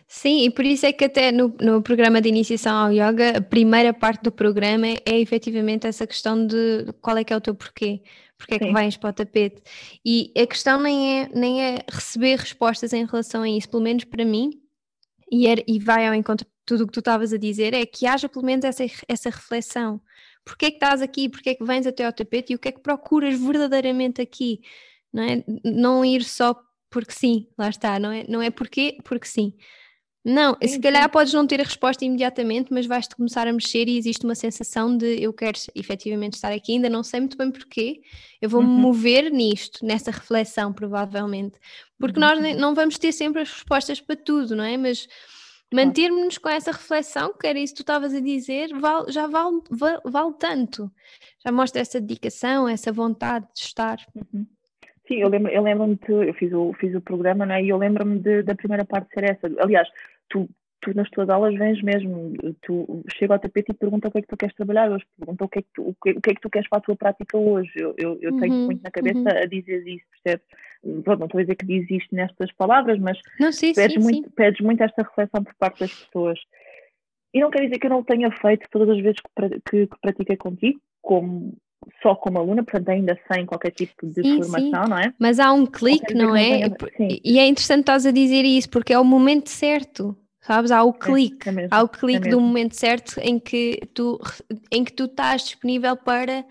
Sim, e por isso é que até no, no programa de iniciação ao yoga, a primeira parte do programa é, é efetivamente essa questão de qual é que é o teu porquê porque é que vais para o tapete. E a questão nem é, nem é receber respostas em relação a isso, pelo menos para mim, e, er, e vai ao encontro de tudo o que tu estavas a dizer, é que haja pelo menos essa, essa reflexão. Porquê é que estás aqui? Porquê é que vens até ao tapete? E o que é que procuras verdadeiramente aqui? Não, é? não ir só porque sim, lá está, não é, não é porquê, porque sim. Não, sim, se calhar sim. podes não ter a resposta imediatamente, mas vais-te começar a mexer e existe uma sensação de eu quero efetivamente estar aqui, ainda não sei muito bem porquê, eu vou-me uhum. mover nisto, nessa reflexão, provavelmente. Porque uhum. nós não vamos ter sempre as respostas para tudo, não é? Mas mantermos-nos com essa reflexão, que era isso que tu estavas a dizer, vale, já vale, vale, vale, tanto. Já mostra essa dedicação, essa vontade de estar. Uhum. Sim, eu lembro-me, eu, lembro eu fiz o, fiz o programa, né, e eu lembro-me da primeira parte ser essa. Aliás, tu, tu nas tuas aulas vens mesmo, tu chega ao tapete e pergunta o que é que tu queres trabalhar hoje, pergunta o que é que tu, o que, o que, é que tu queres para a tua prática hoje. Eu, eu, eu tenho uhum, muito na cabeça uhum. a dizer isso, percebes? Pronto, não estou a dizer que diz isto nestas palavras, mas não, sim, pedes, sim, muito, sim. pedes muito esta reflexão por parte das pessoas. E não quer dizer que eu não tenha feito todas as vezes que, que, que pratiquei contigo, como só como aluna, portanto ainda sem qualquer tipo de sim, formação, sim. não é? Mas há um clique, não, não é? Tenha... E é interessante estás a dizer isso, porque é o momento certo. Sabes, há o é, clique, é, é há o clique é do momento certo em que tu em que tu estás disponível para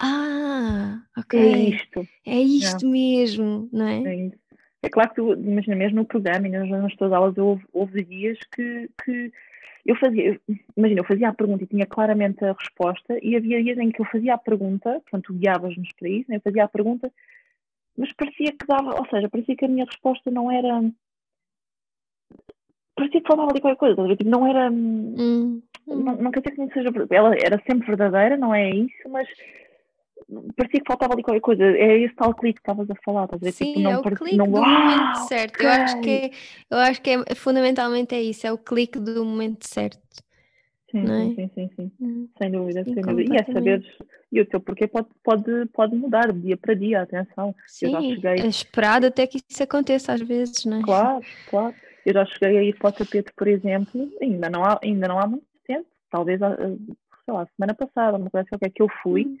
ah, ok. É isto. É isto mesmo, não é? É, isso. é claro que tu, imagina mesmo no programa e nas, nas tuas aulas houve, houve dias que, que eu fazia, imagina, eu fazia a pergunta e tinha claramente a resposta, e havia dias em que eu fazia a pergunta, portanto, guiavas-nos para isso, né? eu fazia a pergunta, mas parecia que dava, ou seja, parecia que a minha resposta não era. Parecia que faltava ali qualquer coisa, tipo, não era. Hum, Não, não quer dizer que não seja. Ela era sempre verdadeira, não é isso, mas parecia que faltava ali qualquer coisa. É esse tal clique que estavas a falar, estás a ver? Sim, tipo, não, é o clique não, do momento certo. Okay. Eu, acho que, é, eu acho que é, fundamentalmente é isso, é o clique do momento certo. Sim, é? sim, sim, sim, hum. sem dúvida, sim, sem dúvida. E é saber, e o teu porquê pode, pode, pode mudar dia para dia, atenção. Sim, eu já cheguei... é esperado até que isso aconteça às vezes, não é? Claro, claro. Eu já cheguei a ir para o tapete, por exemplo, ainda não há, ainda não há muito tempo, talvez, ah, sei lá, semana passada, uma coisa qualquer que eu fui, hum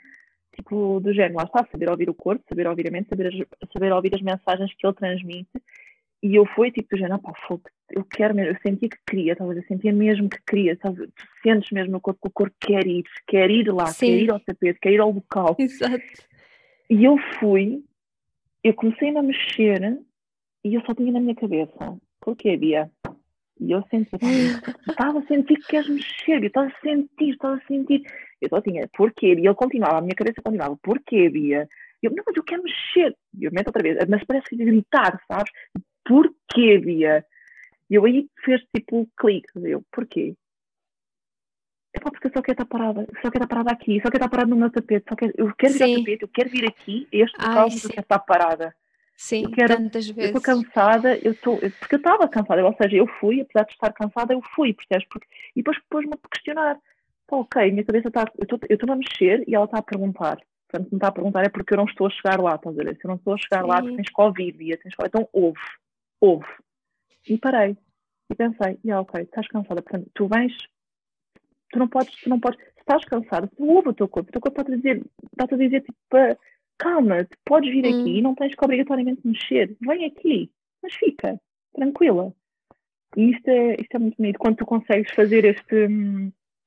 tipo, do género, lá está, saber ouvir o corpo, saber ouvir a mente, saber, saber ouvir as mensagens que ele transmite. E eu fui tipo do género, pá, fogo, eu quero mesmo, eu sentia que queria, talvez eu sentia mesmo que queria, sabe? Tu sentes mesmo no corpo que o corpo quer ir, quer ir lá, Sim. quer ir ao tapete, quer ir ao local. Exato. E eu fui, eu comecei a mexer e eu só tinha na minha cabeça, porquê, Bia? E eu senti, estava a sentir que queres mexer, eu estava a sentir, estava a sentir. Eu só tinha, porquê? E ele continuava, a minha cabeça continuava, porquê, Bia? Eu, não, mas eu quero mexer. E eu meto outra vez, mas parece que gritar, sabes? Porquê, Bia? E eu aí fez tipo clique, eu, porquê? É porque eu só quero estar parada, só quero estar parada aqui, só quero estar parada no meu tapete, só quero, eu quero vir ao tapete, eu quero vir aqui, este local, eu quero estar parada. Sim, tantas vezes. Eu estou cansada, eu estou, porque eu estava cansada, ou seja, eu fui, apesar de estar cansada, eu fui, percebes? Porque, e depois pôs-me a questionar, Pô, ok, minha cabeça está, eu estou a mexer e ela está a perguntar. Portanto, me está a perguntar é porque eu não estou a chegar lá, estás a ver? Se eu não estou a chegar Sim. lá, tu tens ouvir, Bia, tens. Então, ouve, ouve. E parei. E pensei, yeah, ok, estás cansada, portanto, tu vens, tu não podes, tu não podes, se estás cansada, tu ouve o teu corpo, o teu corpo está-te a dizer, está-te a dizer, tipo, calma, tu podes vir hum. aqui e não tens que obrigatoriamente mexer. Vem aqui, mas fica, tranquila. E isto é, isto é muito bonito. Quando tu consegues fazer este.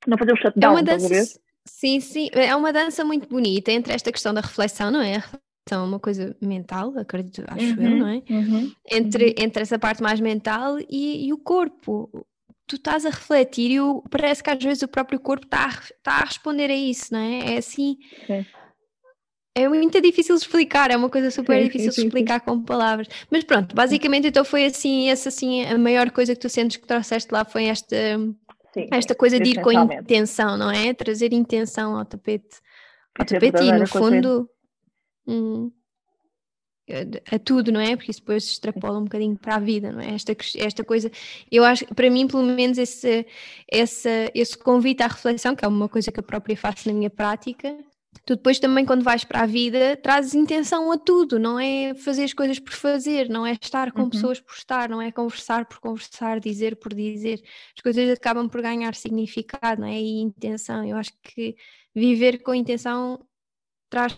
Não fazer o shutdown, é uma dança, Sim, sim. É uma dança muito bonita entre esta questão da reflexão, não é? Então, é uma coisa mental, acredito, acho uhum, eu, não é? Uhum, entre, uhum. entre essa parte mais mental e, e, o corpo. Tu estás a refletir e o, parece que às vezes o próprio corpo está a, está a responder a isso, não é? É assim. Sim. É muito difícil de explicar, é uma coisa super sim, difícil sim, de explicar sim. com palavras. Mas pronto, basicamente então foi assim, essa assim, a maior coisa que tu sentes que trouxeste lá foi esta, esta coisa de ir com intenção, não é? Trazer intenção ao tapete. Ao tapete e no fundo hum, a, a, tudo, não é? Porque isso depois se extrapola um bocadinho para a vida, não é? Esta, esta coisa, eu acho, para mim pelo menos esse, esse, esse convite à reflexão, que é uma coisa que eu própria faço na minha prática, Tu depois também, quando vais para a vida, trazes intenção a tudo, não é fazer as coisas por fazer, não é estar com uhum. pessoas por estar, não é conversar por conversar, dizer por dizer. As coisas acabam por ganhar significado, não é? E intenção. Eu acho que viver com intenção traz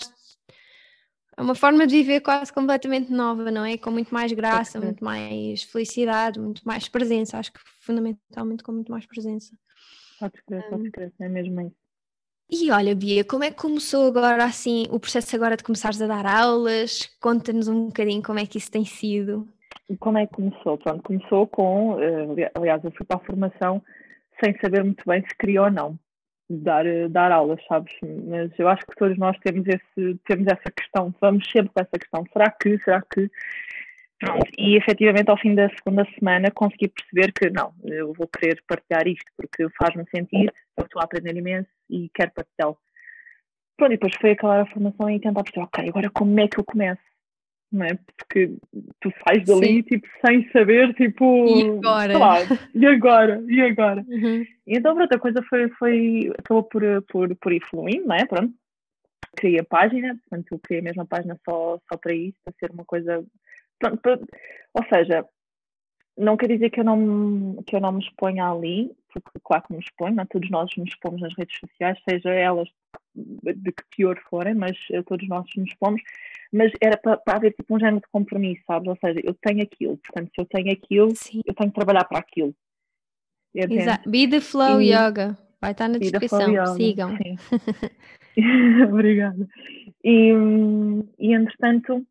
é uma forma de viver quase completamente nova, não é? Com muito mais graça, muito mais felicidade, muito mais presença. Acho que fundamentalmente com muito mais presença. Pode crer, pode crer, é mesmo isso. E olha, Bia, como é que começou agora assim o processo agora de começares a dar aulas? Conta-nos um bocadinho como é que isso tem sido. Como é que começou? Pronto, começou com, eh, aliás, eu fui para a formação sem saber muito bem se queria ou não dar, eh, dar aulas, sabes? Mas eu acho que todos nós temos, esse, temos essa questão, vamos sempre com essa questão, será que, será que? Pronto, e efetivamente ao fim da segunda semana consegui perceber que não, eu vou querer partilhar isto porque faz-me sentido, eu estou a aprender imenso e quero partilhá-lo. Pronto, e depois foi acabar a formação e tentar perceber, ok, agora como é que eu começo? não é? Porque tu sais dali, Sim. tipo, sem saber, tipo... E agora? Lá, e agora? E agora? Uhum. Então, pronto, a coisa foi, foi, acabou por, por, por ir fluindo, não é? Pronto. Criei a página, portanto, eu criei a mesma página só, só para isso, para ser uma coisa... Ou seja, não quer dizer que eu não, que eu não me exponha ali, porque claro que me exponho, não? É? todos nós nos expomos nas redes sociais, seja elas de que pior forem, mas todos nós nos expomos, mas era para, para haver tipo um género de compromisso, sabes? Ou seja, eu tenho aquilo, portanto, se eu tenho aquilo, Sim. eu tenho que trabalhar para aquilo. Exato. Be the Flow e, Yoga, vai estar na descrição, sigam. Obrigada. E, e entretanto,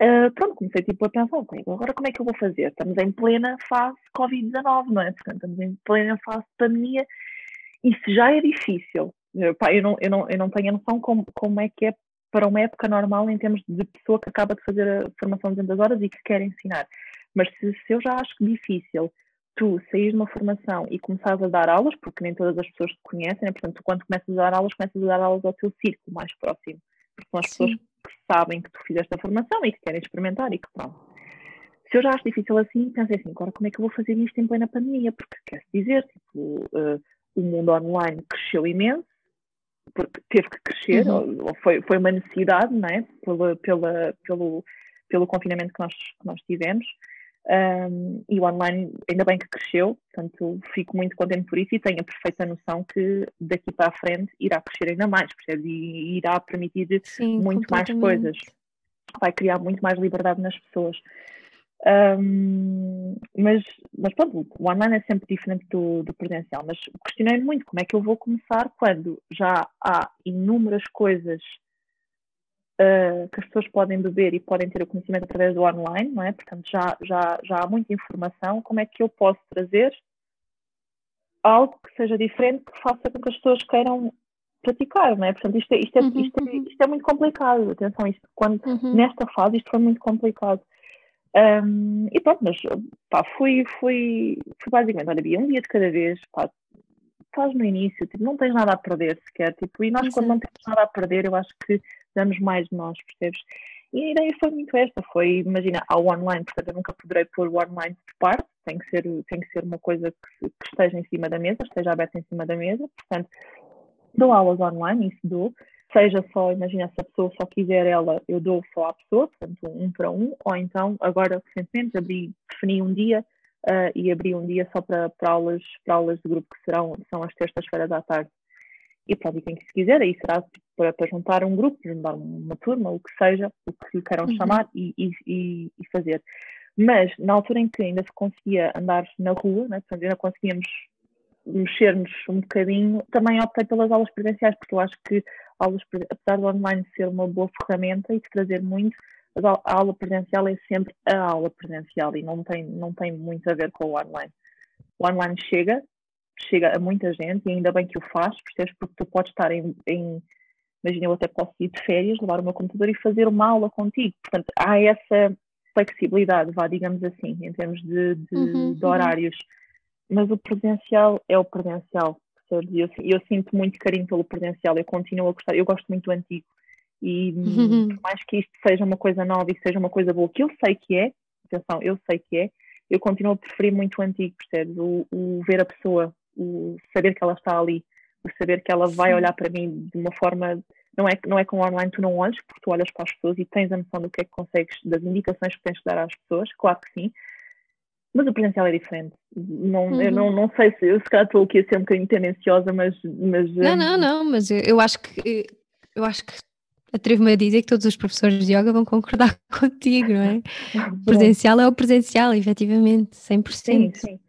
Uh, pronto, comecei tipo a pensar, okay, agora como é que eu vou fazer? Estamos em plena fase Covid-19, não é? Portanto, estamos em plena fase de pandemia. Isso já é difícil. Eu, pá, eu, não, eu, não, eu não tenho a noção como, como é que é para uma época normal em termos de pessoa que acaba de fazer a formação de 200 horas e que quer ensinar. Mas se, se eu já acho difícil tu sair de uma formação e começares a dar aulas, porque nem todas as pessoas te conhecem, né? portanto, tu, quando começas a dar aulas, começas a dar aulas ao teu círculo mais próximo, porque são as Sim. pessoas que sabem que tu fizeste a formação e que querem experimentar e que pronto. Se eu já acho difícil assim, pensei assim, agora como é que eu vou fazer isto em plena pandemia? Porque quer dizer, tipo, uh, o mundo online cresceu imenso, porque teve que crescer, uhum. ou, foi, foi uma necessidade, não é? Pela, pela, pelo, pelo confinamento que nós, que nós tivemos. Um, e o online ainda bem que cresceu, portanto fico muito contente por isso e tenho a perfeita noção que daqui para a frente irá crescer ainda mais, percebes? E irá permitir Sim, muito mais coisas, vai criar muito mais liberdade nas pessoas. Um, mas, mas pronto, o online é sempre diferente do, do presencial, mas questionei muito como é que eu vou começar quando já há inúmeras coisas uh, que as pessoas podem beber e podem ter o conhecimento através do online, não é? Portanto, já, já, já há muita informação. Como é que eu posso trazer algo que seja diferente, que faça com que as pessoas queiram praticar, não é? Portanto, isto é, isto é, uhum, isto é, uhum. isto é muito complicado. Atenção, isto, quando, uhum. nesta fase isto foi muito complicado. Um, e pronto, mas pá, fui, fui, fui basicamente, olha, Bia, um dia de cada vez, pá, estás no início, tipo, não tens nada a perder sequer, tipo, e nós Exato. quando não temos nada a perder, eu acho que damos mais de nós, percebes? E a ideia foi muito esta, foi, imagina, ao online, portanto eu nunca poderei pôr o online de parte, tem que ser, tem que ser uma coisa que, que esteja em cima da mesa, esteja aberta em cima da mesa, portanto, dou aulas online, isso dou, seja só, imagina, se a pessoa só quiser ela, eu dou só à pessoa, portanto, um para um, ou então, agora, recentemente, abri, defini um dia uh, e abri um dia só para, para, aulas, para aulas de grupo, que serão, são as terças-feiras à tarde. E pode ir quem se quiser, aí será para, para juntar um grupo, juntar uma turma, o que seja, o que queiram uhum. chamar e, e, e, fazer. Mas na altura em que ainda se conseguia andar na rua, né, portanto, ainda conseguíamos mexer-nos um bocadinho, também optei pelas aulas presenciais, porque eu acho que aulas, apesar do online ser uma boa ferramenta e de trazer muito, a aula presencial é sempre a aula presencial e não tem, não tem muito a ver com o online. O online chega, chega a muita gente e ainda bem que o faz, percebes? Porque tu podes estar em, em imagina, eu até posso ir de férias, levar o meu computador e fazer uma aula contigo. Portanto, há essa flexibilidade, vá, digamos assim, em termos de, de, uhum, de uhum. horários. Uhum. Mas o presencial é o presencial? E eu, eu sinto muito carinho pelo presencial, eu continuo a gostar, eu gosto muito do antigo. E uhum. por mais que isto seja uma coisa nova e seja uma coisa boa, que eu sei que é, atenção, eu sei que é, eu continuo a preferir muito o antigo, percebes? O, o ver a pessoa, o saber que ela está ali, o saber que ela vai olhar para mim de uma forma. Não é, não é com online tu não olhas, porque tu olhas para as pessoas e tens a noção do que é que consegues, das indicações que tens de dar às pessoas, claro que sim, mas o presencial é diferente. Não, uhum. Eu não, não sei se eu se calhar estou aqui a ser um bocadinho tendenciosa, mas. mas não, não, não, mas eu, eu acho que eu acho que atrevo-me a dizer que todos os professores de yoga vão concordar contigo, não é? O presencial é o presencial, efetivamente, 100%. Sim, sim.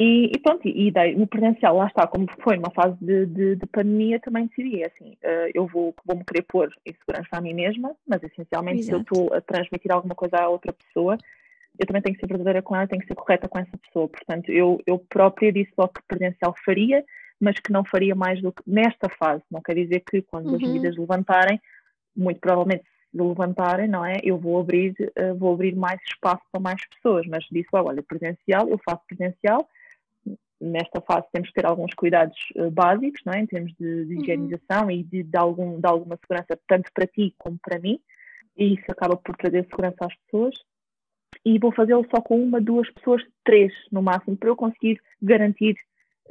E, e pronto, e, daí, no presencial, lá está, como foi numa fase de, de, de pandemia, também decidi, é assim, uh, eu vou, vou-me querer pôr em segurança a mim mesma, mas essencialmente Exato. se eu estou a transmitir alguma coisa a outra pessoa, eu também tenho que ser verdadeira com ela, tenho que ser correta com essa pessoa. Portanto, eu, eu própria disse logo que presencial faria, mas que não faria mais do que nesta fase. Não quer dizer que quando uhum. as medidas levantarem, muito provavelmente se levantarem, não é? Eu vou abrir, uh, vou abrir mais espaço para mais pessoas, mas disse logo, olha, presencial, eu faço presencial, nesta fase temos que ter alguns cuidados uh, básicos, não é? em termos de, de uhum. higienização uhum. e de, de, algum, de alguma segurança, tanto para ti como para mim. e isso acaba por trazer segurança às pessoas. E vou fazê-lo só com uma, duas pessoas, três no máximo, para eu conseguir garantir,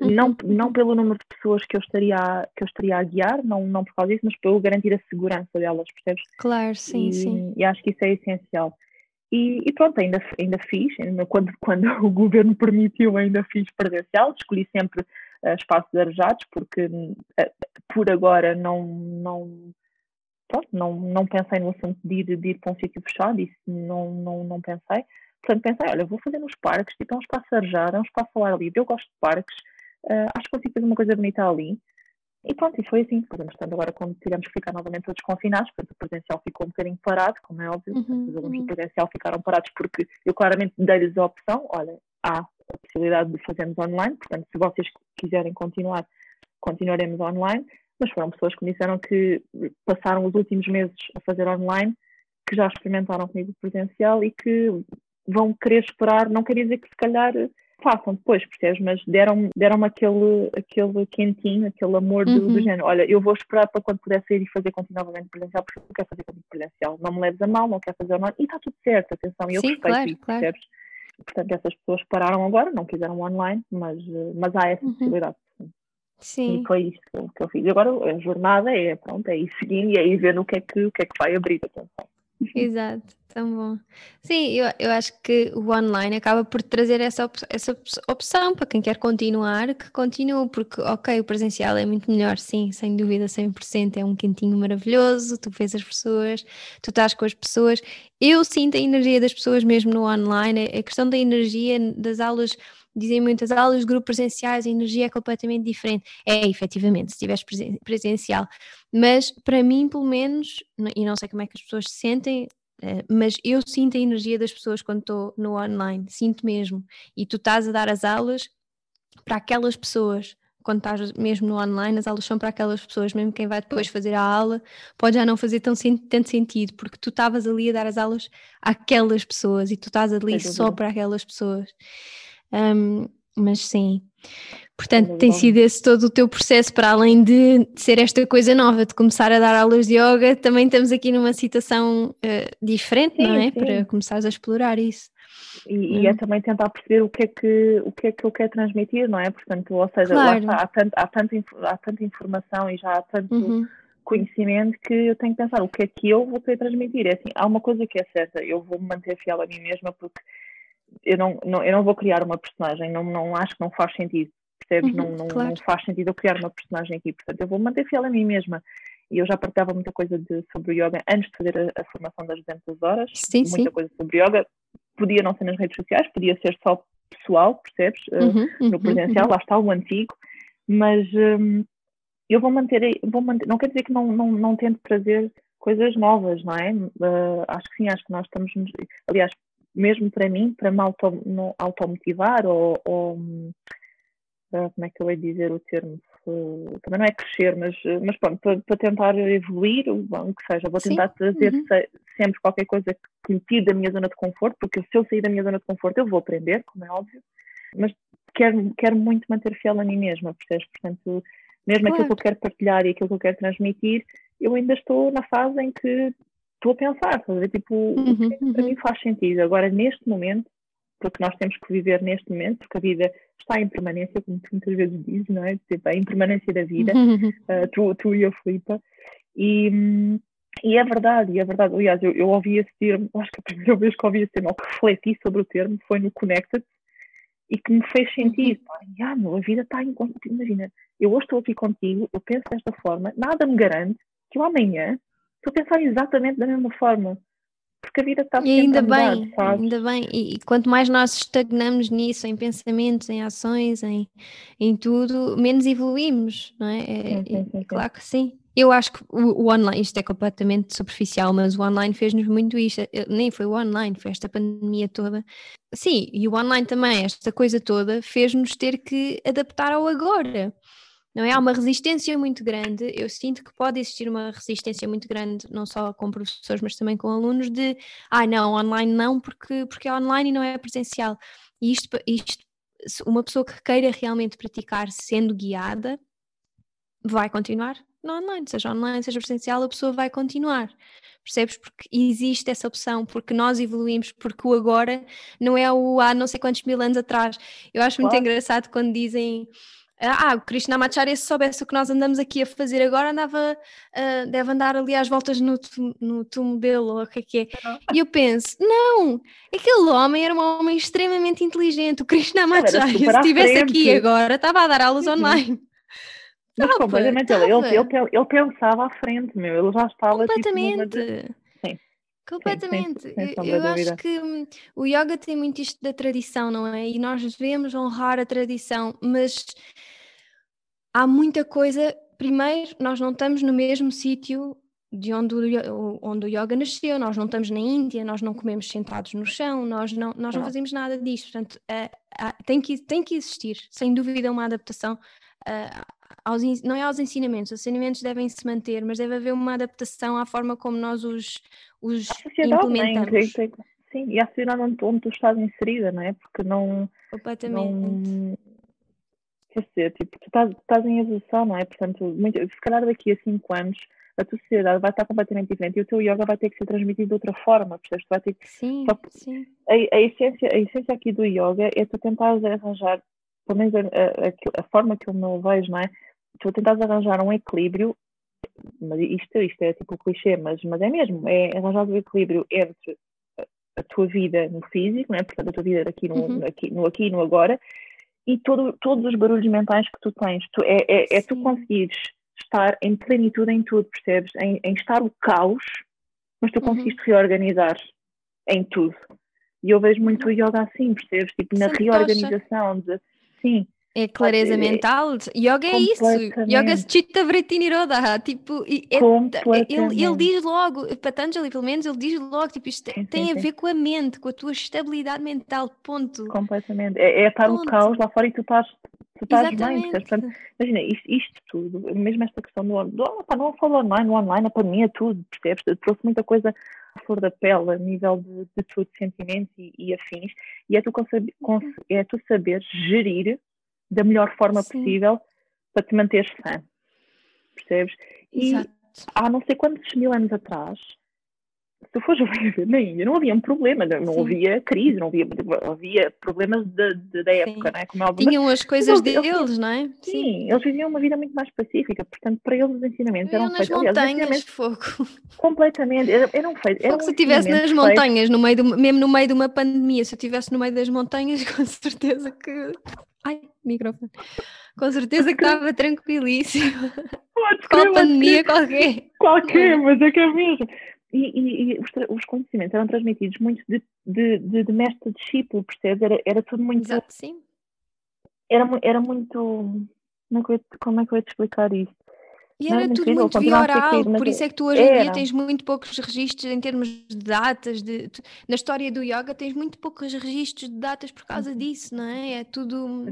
uhum. não, não pelo número de pessoas que eu estaria a, que eu estaria a guiar, não, não por causa disso, mas para eu garantir a segurança delas, percebes? Claro, sim, e, sim. E acho que isso é essencial. E, e, pronto, ainda, ainda fiz, ainda quando, quando o governo permitiu, ainda fiz presencial, escolhi sempre uh, espaços arejados, porque uh, por agora não, não, pronto, não, não pensei no assunto de ir, de ir para um sítio fechado, isso não, não, não pensei. Portanto, pensei, olha, vou fazer nos parques, tipo, é um espaço arejado, é um espaço ao ar livre, eu gosto de parques, uh, acho que consigo fazer uma coisa bonita ali. E pronto, e foi assim. Depois, entretanto, agora quando tivemos que ficar novamente todos confinados, portanto, o presencial ficou um bocadinho parado, como é óbvio, uhum, os alunos uhum. do presencial ficaram parados porque eu claramente dei-lhes a opção, olha, há a possibilidade de fazermos online, portanto, se vocês quiserem continuar, continuaremos online, mas foram pessoas que me disseram que passaram os últimos meses a fazer online, que já experimentaram comigo presencial e que vão querer esperar, não quer dizer que se calhar façam depois, percebes? Mas deram-me deram aquele, aquele quentinho, aquele amor do, uhum. do, género. Olha, eu vou esperar para quando puder sair e fazer continuamente presencial, porque eu quero fazer contigo presencial. Não me leves a mal, não quero fazer online. E está tudo certo, atenção, eu Sim, respeito claro, isso, claro. percebes? Portanto, essas pessoas pararam agora, não quiseram online, mas, mas há essa uhum. possibilidade. Sim. E foi isto que eu fiz. E agora a jornada é, pronto, é ir seguindo e é ir vendo o que é que, o que, é que vai abrir, atenção. Exato, tão bom. Sim, eu, eu acho que o online acaba por trazer essa, op essa opção para quem quer continuar, que continue, porque, ok, o presencial é muito melhor, sim, sem dúvida, 100%. É um quentinho maravilhoso, tu vês as pessoas, tu estás com as pessoas. Eu sinto a energia das pessoas mesmo no online, a questão da energia das aulas dizem muitas aulas, grupo presenciais, a energia é completamente diferente. É, efetivamente, se tiveres presencial. Mas para mim, pelo menos, e não sei como é que as pessoas se sentem, eh, mas eu sinto a energia das pessoas quando estou no online, sinto mesmo. E tu estás a dar as aulas para aquelas pessoas. Quando estás mesmo no online, as aulas são para aquelas pessoas, mesmo quem vai depois fazer a aula pode já não fazer tão, tanto sentido, porque tu estavas ali a dar as aulas àquelas pessoas e tu estás ali é só para aquelas pessoas. Um, mas sim, portanto, tem sido esse todo o teu processo, para além de ser esta coisa nova, de começar a dar aulas de yoga, também estamos aqui numa situação uh, diferente, sim, não é? Sim. Para começares a explorar isso. E, hum. e, é também tentar perceber o que é que o que é que eu quero transmitir, não é? Portanto, ou seja, claro. está, há, tanto, há, tanto, há tanta informação e já há tanto uhum. conhecimento que eu tenho que pensar o que é que eu vou querer transmitir. É assim, há uma coisa que é certa, eu vou me manter fiel a mim mesma porque eu não, não, eu não vou criar uma personagem, não, não acho que não faz sentido, percebes? Uhum, não, não, claro. não faz sentido eu criar uma personagem aqui, portanto eu vou manter fiel a mim mesma. E eu já partilhava muita coisa de, sobre yoga antes de fazer a, a formação das 200 horas, sim, muita sim. coisa sobre yoga. Podia não ser nas redes sociais, podia ser só pessoal, percebes? Eh, uhum, uh, no presencial, uhum. lá está o antigo, mas um, eu vou manter, vou manter, não quer dizer que não, não, não tento trazer coisas novas, não é? Uh, acho que sim, acho que nós estamos, aliás, mesmo para mim, para me auto, automotivar ou, ou ah, como é que eu ia dizer o termo? Também não é crescer, mas, mas pronto, para, para tentar evoluir, bom, que seja, vou tentar Sim. trazer uhum. sempre qualquer coisa que me tire da minha zona de conforto, porque se eu sair da minha zona de conforto eu vou aprender, como é óbvio, mas quero, quero muito manter fiel a mim mesma, percebes? Portanto, mesmo claro. aquilo que eu quero partilhar e aquilo que eu quero transmitir, eu ainda estou na fase em que estou a pensar, estás a ver? Tipo, uhum, o que é para uhum. mim faz sentido. Agora, neste momento, porque nós temos que viver neste momento, porque a vida está em permanência, como tu muitas vezes dizes, não é? Tipo, a impermanência da vida, uh, tu, tu e a Filipa. E, e é verdade, e é verdade. Aliás, eu, eu ouvi esse termo, acho que a primeira vez que ouvi esse termo, ou que refleti sobre o termo, foi no Connected, e que me fez sentir, uhum. ah, meu, a vida está em. Imagina, eu hoje estou aqui contigo, eu penso desta forma, nada me garante que eu amanhã estou a pensar exatamente da mesma forma. Porque a vida está sempre e ainda a mudar, bem, sabes? ainda bem, e, e quanto mais nós estagnamos nisso, em pensamentos, em ações, em, em tudo, menos evoluímos, não é? é, sim, sim, sim, claro que sim. Eu acho que o, o, online, isto é completamente superficial, mas o online fez-nos muito isto. Nem foi o online, foi esta pandemia toda. Sim, e o online também, esta coisa toda, fez-nos ter que adaptar ao agora não é? Há uma resistência muito grande. Eu sinto que pode existir uma resistência muito grande, não só com professores, mas também com alunos, de ah, não, online não, porque, porque é online e não é presencial. E isto, isto, uma pessoa que queira realmente praticar sendo guiada, vai continuar no online, seja online, seja presencial, a pessoa vai continuar. Percebes? Porque existe essa opção, porque nós evoluímos, porque o agora não é o há não sei quantos mil anos atrás. Eu acho muito engraçado quando dizem ah, o Krishnamacharya, se soubesse o que nós andamos aqui a fazer agora, andava, uh, deve andar ali às voltas no, no túmulo dele, ou o que é que é. E eu penso, não, aquele homem era um homem extremamente inteligente, o Krishnamacharya, se estivesse aqui agora, estava a dar aulas online. Mas Tava, completamente, ele, ele, ele, ele, pensava à frente, meu, ele já estava tipo, completamente. Tipo. Completamente. Sim, eu acho que hum, o yoga tem muito isto da tradição, não é? E nós devemos honrar a tradição, mas há muita coisa. Primeiro, nós não estamos no mesmo sítio de onde o, onde o yoga nasceu, nós não estamos na Índia, nós não comemos sentados no chão, nós não, nós não fazemos nada disso. Portanto, é, tem, que, tem que existir, sem dúvida, uma adaptação. aos, não é aos ensinamentos, os ensinamentos devem se manter, mas deve haver uma adaptação à forma como nós os, os implementamos. Né? Sim, e a sociedade onde, onde tu estás inserida, não é? Porque não. Completamente. Não, quer dizer, tipo, tu estás, estás em evolução, não é? Portanto, muito, se calhar daqui a 5 anos a tua sociedade vai estar completamente diferente e o teu yoga vai ter que ser transmitido de outra forma, percebes? Tu vai ter que... Sim, sim. A, a, essência, a essência aqui do yoga é tu tentares arranjar, pelo menos a, a, a forma que eu me vejo, não é? Tu tentares arranjar um equilíbrio mas isto, isto é tipo clichê, mas, mas é mesmo, é arranjar o equilíbrio entre a tua vida no físico, né? portanto a tua vida aqui no, uhum. aqui, no aqui e no agora, e todo, todos os barulhos mentais que tu tens. Tu, é, é, é tu conseguires estar em plenitude em tudo, percebes? Em, em estar o caos, mas tu uhum. conseguiste reorganizar em tudo. E eu vejo muito o yoga assim, percebes? Tipo, na reorganização de. Sim, é clareza é, mental. Yoga é isso. Yoga é Chitta Vritti Nirodha. Tipo, é, ele, ele diz logo, Patanjali pelo menos, ele diz logo, tipo, isto sim, tem sim, a ver sim. com a mente, com a tua estabilidade mental, ponto. Completamente. É, é estar no caos lá fora e tu estás, tu estás bem. Portanto, imagina, isto, isto, tudo, mesmo esta questão do, do opa, não falo online, no online, a pandemia, tudo, percebes? Trouxe muita coisa à flor da pele, a nível de, de tudo, sentimentos e, e afins, e é tu, uhum. é tu saber gerir da melhor forma Sim. possível para te manteres sã. Percebes? E Exato. há não sei quantos mil anos atrás, se tu fores ver na Índia, não havia um problema, não Sim. havia crise, não havia, havia problemas de, de, da época, não é? Como é Tinham as coisas deles, eles, não é? Sim. Sim. eles viviam uma vida muito mais pacífica, portanto, para eles os ensinamentos eram nas feitos. montanhas, aliás, fogo. Completamente, eram feitos. Eram se eu estivesse nas montanhas, no meio do, mesmo no meio de uma pandemia, se eu estivesse no meio das montanhas, com certeza que. Ai, microfone. Com certeza que estava tranquilíssimo. Pode Qual pandemia qualquer. Qualquer, mas é que é mesmo. E, e, e os, os, conhecimentos eram transmitidos muito de, de, de, de mestre discípulo, percebes? Era, era tudo muito. Exato, sim. Era, era muito. Como é, que eu, como é que eu ia te explicar isto? E era tudo muito via oral, por isso é que tu hoje em dia tens muito poucos registros em termos de datas. De, tu, na história do yoga tens muito poucos registros de datas por causa uhum. disso, não é? É tudo.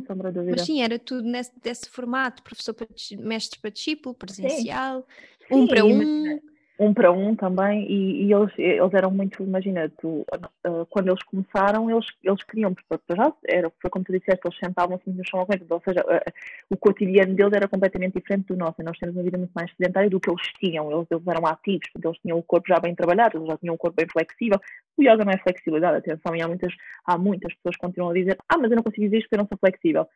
Mas sim, era tudo nesse, desse formato: professor para mestre para discípulo, presencial, sim. um sim, para um um para um também, e, e, eles, eles eram muito, imagina, tu, uh, quando eles começaram, eles, eles queriam, porque já era, foi como tu disseste, eles sentavam-se no chão ou seja, uh, o cotidiano deles era completamente diferente do nosso, nós temos uma vida muito mais sedentária do que eles tinham, eles, eles eram ativos, eles tinham o corpo já bem trabalhado, eles já tinham o corpo bem flexível, o yoga não é flexibilidade, atenção, e há muitas, há muitas pessoas que continuam a dizer, ah, mas eu não consigo dizer isto porque eu não sou flexível,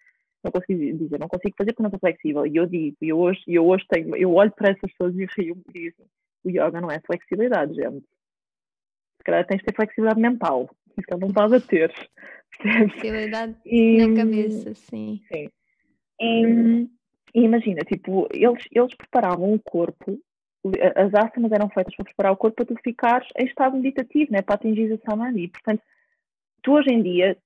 não consigo dizer, não consigo fazer porque não sou flexível, e eu digo, eu hoje, eu hoje tenho, eu olho para essas pessoas e rio e digo assim, o yoga não é flexibilidade, gente. Se calhar tens de ter flexibilidade mental. Isso que não estás a ter. Flexibilidade e, na cabeça, sim. Sim. E, e, imagina, tipo, eles, eles preparavam o corpo, as asanas eram feitas para preparar o corpo para tu ficares em estado meditativo, né? para atingir a samadhi. Portanto, tu hoje em dia,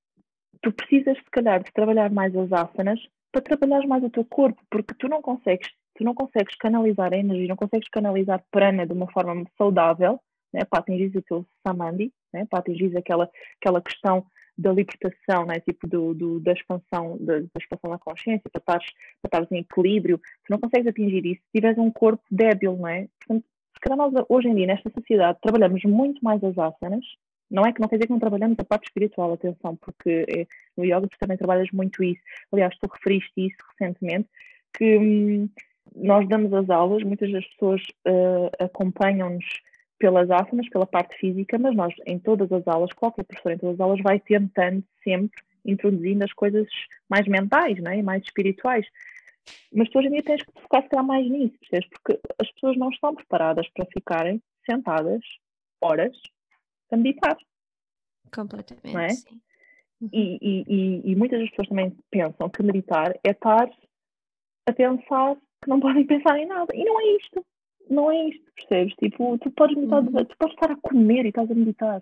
tu precisas, se calhar, de trabalhar mais as asanas para trabalhar mais o teu corpo, porque tu não consegues tu não consegues canalizar a energia, não consegues canalizar prana de uma forma saudável, né, para atingir o teu samadhi, né, para atingir aquela, aquela questão da libertação, né, tipo do, do da expansão da, da, expansão da consciência, para estares em equilíbrio, tu não consegues atingir isso se tiveres um corpo débil, não é? Portanto, se calhar nós hoje em dia, nesta sociedade, trabalhamos muito mais as asanas, não é que não quer dizer que não trabalhamos a parte espiritual, atenção, porque é, no yoga tu também trabalhas muito isso. Aliás, tu referiste isso recentemente, que hum, nós damos as aulas, muitas das pessoas uh, acompanham-nos pelas asanas, pela parte física, mas nós, em todas as aulas, qualquer professor em todas as aulas vai tentando sempre introduzindo as coisas mais mentais né, e mais espirituais. Mas tu hoje em dia tens que focar se mais nisso, percebes? Porque as pessoas não estão preparadas para ficarem sentadas horas a meditar. Completamente, é? sim. Uhum. E, e, e, e, muitas das pessoas também pensam que meditar é estar a pensar que não podem pensar em nada. E não é isto. Não é isto, percebes? Tipo, tu podes meditar, uhum. tu podes estar a comer e estás a meditar.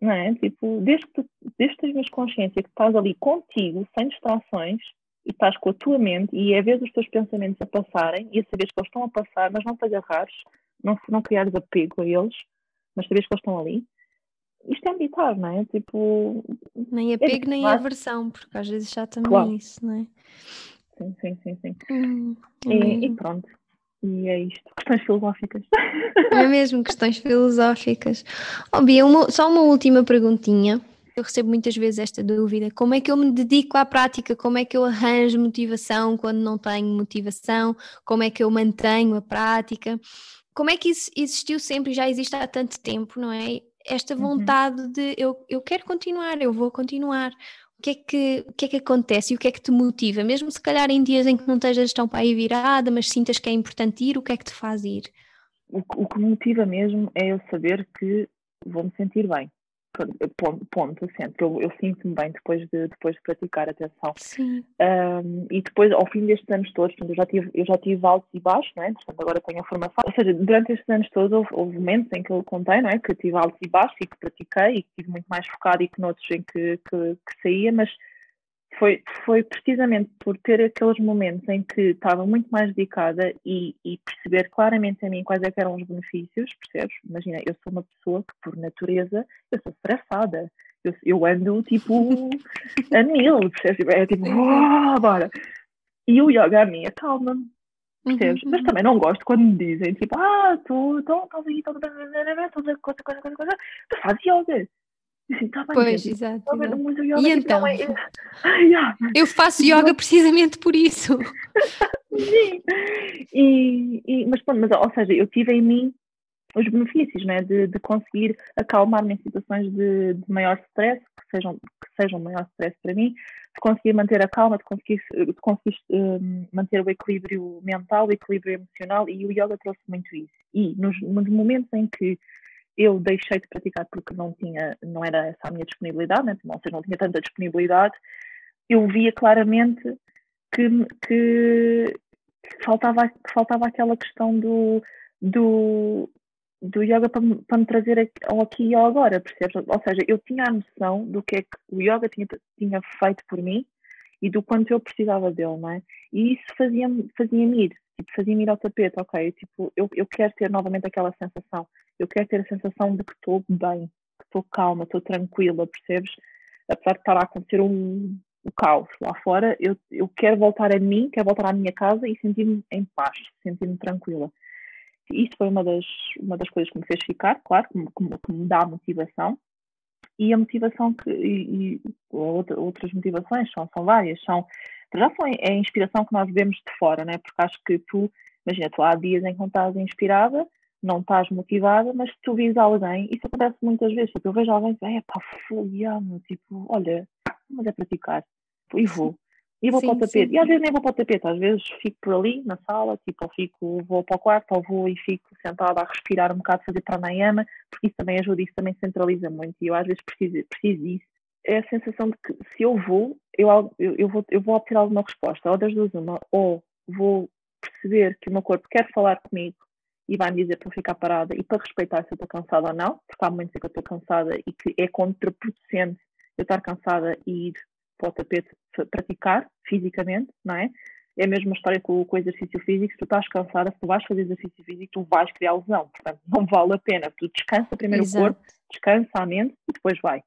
Não é? Tipo, desde que, tu, desde que tenhas consciência que estás ali contigo, sem distrações, e estás com a tua mente e é ver os teus pensamentos a passarem e a saberes que eles estão a passar, mas não te agarrares, não, não criares apego a eles, mas saberes que eles estão ali. Isto é meditar, não é? Tipo. Nem é apego, é nem aversão, porque às vezes já também claro. isso, não é? Sim, sim, sim, sim. Hum, e, e, pronto. E é isto. Questões filosóficas. É mesmo, questões filosóficas. Oh, Bia, uma, só uma última perguntinha. Eu recebo muitas vezes esta dúvida: como é que eu me dedico à prática? Como é que eu arranjo motivação quando não tenho motivação? Como é que eu mantenho a prática? Como é que isso existiu sempre e já existe há tanto tempo, não é? Esta uhum. vontade uhum. de eu, eu quero continuar, eu vou continuar que é que, o que é que acontece e o que é que te motiva? Mesmo se calhar em dias em que não estejas tão para aí virada, mas sintas que é importante ir, o que é que te faz ir? O, o que me motiva mesmo é eu saber que vou me sentir bem. Ponto, ponto sempre. Eu, eu sinto-me bem depois de, depois de praticar, atenção. Sim. Um, e depois, ao fim destes anos todos, eu já tive, eu já tive altos e baixos, não é? Portanto, agora tenho a formação. Ou seja, durante estes anos todos houve, houve, momentos em que eu contei, não é? Que tive altos e baixos e que pratiquei e que estive muito mais focado e que noutros em que, que, que saía, mas foi, foi precisamente por ter aqueles momentos em que estava muito mais dedicada e, e perceber claramente a mim quais é eram os benefícios, percebes? Imagina, eu sou uma pessoa que, por natureza, eu sou estressada. Eu, eu ando, tipo, a mil, percebes? É tipo, oh, bora! E o yoga a mim acalma-me, percebes? Uhum, Mas uhum. também não gosto quando me dizem, tipo, ah, tu, tu estás aí, toda coisa, coisa, coisa, coisa, tu fazes yoga. Assim, tá bem, pois, gente, exato. Tá exato. E então? É... Eu faço yoga precisamente por isso. Sim. E, e, mas pronto, mas, ou seja, eu tive em mim os benefícios, né, de, de conseguir acalmar-me em situações de, de, maior stress, que sejam, que sejam maior stress para mim, de conseguir manter a calma, de conseguir, de conseguir um, manter o equilíbrio mental, o equilíbrio emocional, e o yoga trouxe muito isso. E nos, nos momentos em que eu deixei de praticar porque não tinha, não era essa a minha disponibilidade, né? não, não tinha tanta disponibilidade, eu via claramente que, que, que faltava, que faltava aquela questão do, do, do yoga para, para me trazer ao aqui e ao agora, percebes? Ou seja, eu tinha a noção do que é que o yoga tinha, tinha feito por mim e do quanto eu precisava dele, não é? E isso fazia-me fazia ir, tipo, fazia-me ir ao tapete, ok, tipo, eu, eu quero ter novamente aquela sensação, eu quero ter a sensação de que estou bem, que estou calma, estou tranquila, percebes? Apesar de estar a acontecer um, um caos lá fora, eu, eu quero voltar a mim, quero voltar à minha casa e sentir-me em paz, sentir-me tranquila. Isso foi uma das, uma das coisas que me fez ficar, claro, que me, que me dá motivação. E a motivação que, e, e outras motivações são, são várias, são, já são é a inspiração que nós vemos de fora, né? porque acho que tu, imagina, tu há dias em que não estás inspirada, não estás motivada, mas se tu vis alguém, isso acontece muitas vezes, tipo, eu vejo alguém que é pá, fogo, tipo, olha, mas é praticar, e vou. E vou sim, para o tapete. Sim. E às vezes nem vou para o tapete, às vezes fico por ali na sala, tipo, ou fico, vou para o quarto, ou vou e fico sentada a respirar um bocado, fazer pranayama, porque isso também ajuda, isso também centraliza muito. E eu às vezes preciso, preciso disso. É a sensação de que se eu vou, eu, eu, eu, vou, eu vou obter alguma resposta, ou das duas uma, ou vou perceber que o meu corpo quer falar comigo e vai-me dizer para ficar parada e para respeitar se eu estou cansada ou não, porque há momentos em que eu estou cansada e que é contraproducente eu estar cansada e ir para o tapete praticar fisicamente, não é? É a mesma história com, com o exercício físico. Se tu estás cansada, se tu vais fazer exercício físico, tu vais criar lesão. Portanto, não vale a pena. Tu descansa primeiro Exato. o corpo, descansa a mente e depois vai.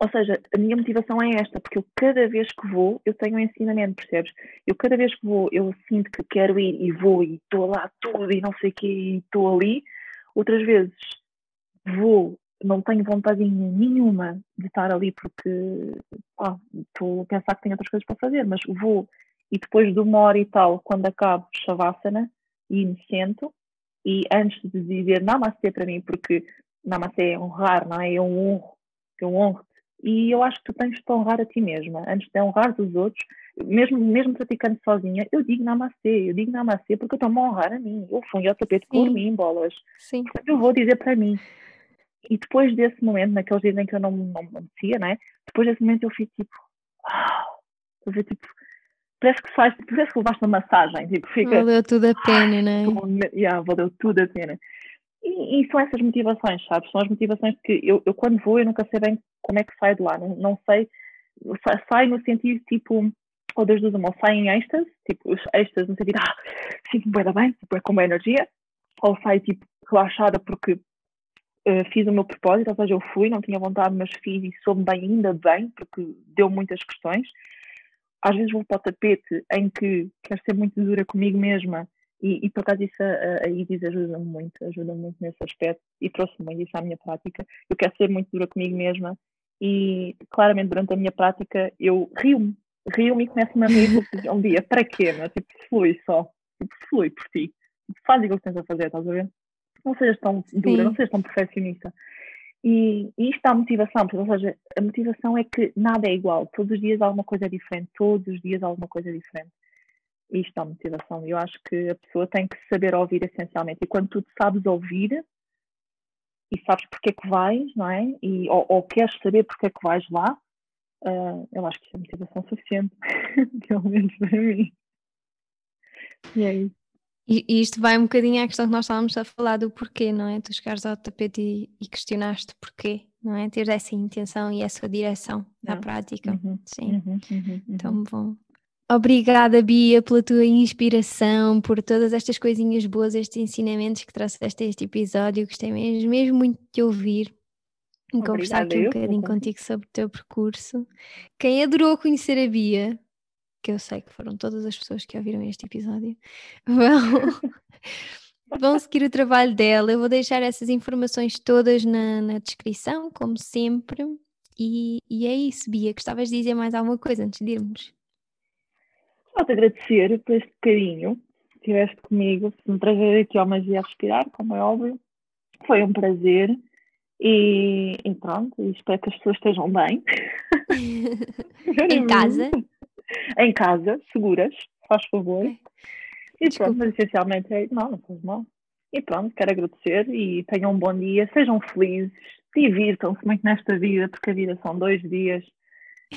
Ou seja, a minha motivação é esta, porque eu cada vez que vou, eu tenho um ensinamento, percebes? Eu cada vez que vou, eu sinto que quero ir e vou e estou lá tudo e não sei o que e estou ali. Outras vezes vou não tenho vontade nenhuma de estar ali porque estou a pensar que tenho outras coisas para fazer, mas vou e depois de uma hora e tal, quando acabo Shavasana e me sento, e antes de dizer Namastê para mim, porque Namastê é honrar, não é? Eu honro, eu honro-te. E eu acho que tu tens de te honrar a ti mesma, antes de honrar os outros, mesmo, mesmo praticando sozinha, eu digo namastê, eu digo namastê porque eu estou-me a honrar a mim. Eu fui ao tapete por mim, bolas. Sim. Portanto, eu vou dizer para mim. E depois desse momento, naqueles dias em que eu não, não me merecia, né? Depois desse momento eu fico tipo, uau, ver, tipo, parece que faz, parece que levaste uma massagem, tipo, fica. Valeu tudo a pena, não é? Yeah, valeu tudo a pena. E, e, são essas motivações, sabes? São as motivações que eu, eu quando vou, eu nunca sei bem como é que saio de lá, não, não sei, sai no sentido tipo, ou das duas, ou sai em êxtase, tipo, os êxtase no sentido, ah, sinto-me bem, tipo, é com boa energia, ou sai tipo relaxada porque uh, fiz o meu propósito, ou seja, eu fui, não tinha vontade, mas fiz e soube bem, ainda bem, porque deu muitas questões. Às vezes vou para o tapete em que quero ser muito dura comigo mesma e, e por acaso isso a, a Isis ajuda-me muito, ajuda-me muito nesse aspecto e trouxe muito isso à minha prática. Eu quero ser muito dura comigo mesma e claramente durante a minha prática eu rio-me, rio-me e começo-me a rir um dia, para quê? Mas, tipo, flui só, tipo, flui por ti, faz aquilo que tens a fazer, estás a ver? não sejas tão dura, Sim. não sejas tão perfeccionista. E, e isto dá motivação, ou seja, a motivação é que nada é igual, todos os dias alguma coisa é diferente, todos os dias alguma coisa é diferente. Isto dá motivação. E eu acho que a pessoa tem que saber ouvir essencialmente. E quando tu sabes ouvir e sabes porque é que vais, não é? E, ou, ou queres saber porque é que vais lá, uh, eu acho que isso é motivação suficiente, pelo menos para mim. E é isso. E, e, isto vai um bocadinho à questão que nós estávamos a falar do porquê, não é? Tu chegares ao tapete e, e questionaste porquê, não é? Ter essa intenção e essa direção na prática. Uhum, Sim. Uhum, uhum, então, uhum. bom. Obrigada, Bia, pela tua inspiração, por todas estas coisinhas boas, estes ensinamentos que trouxeste a este episódio. Gostei mesmo, mesmo muito de te ouvir e conversar aqui um bocadinho contigo sobre o teu percurso. Quem adorou conhecer a Bia, que eu sei que foram todas as pessoas que ouviram este episódio, vão, vão seguir o trabalho dela. Eu vou deixar essas informações todas na, na descrição, como sempre. E, e, é isso, Bia. Gostavas de dizer mais alguma coisa antes de irmos? Só te agradecer por este carinho que estiveste comigo. Foi um prazer aqui ao Magia Respirar, como é óbvio. Foi um prazer. E, e pronto, espero que as pessoas estejam bem. em casa em casa, seguras, faz favor. E pronto, mas essencialmente é. Não, não faz mal. E pronto, quero agradecer e tenham um bom dia, sejam felizes, divirtam-se muito nesta vida, porque a vida são dois dias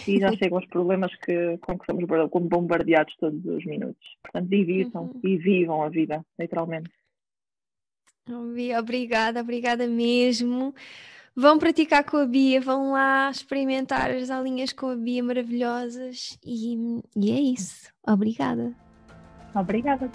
e já chegam os problemas que, com que somos bombardeados todos os minutos. Portanto, divirtam-se uhum. e vivam a vida, literalmente. Obrigada, obrigada mesmo. Vão praticar com a Bia, vão lá experimentar as aulinhas com a Bia maravilhosas e, e é isso. Obrigada. Obrigada.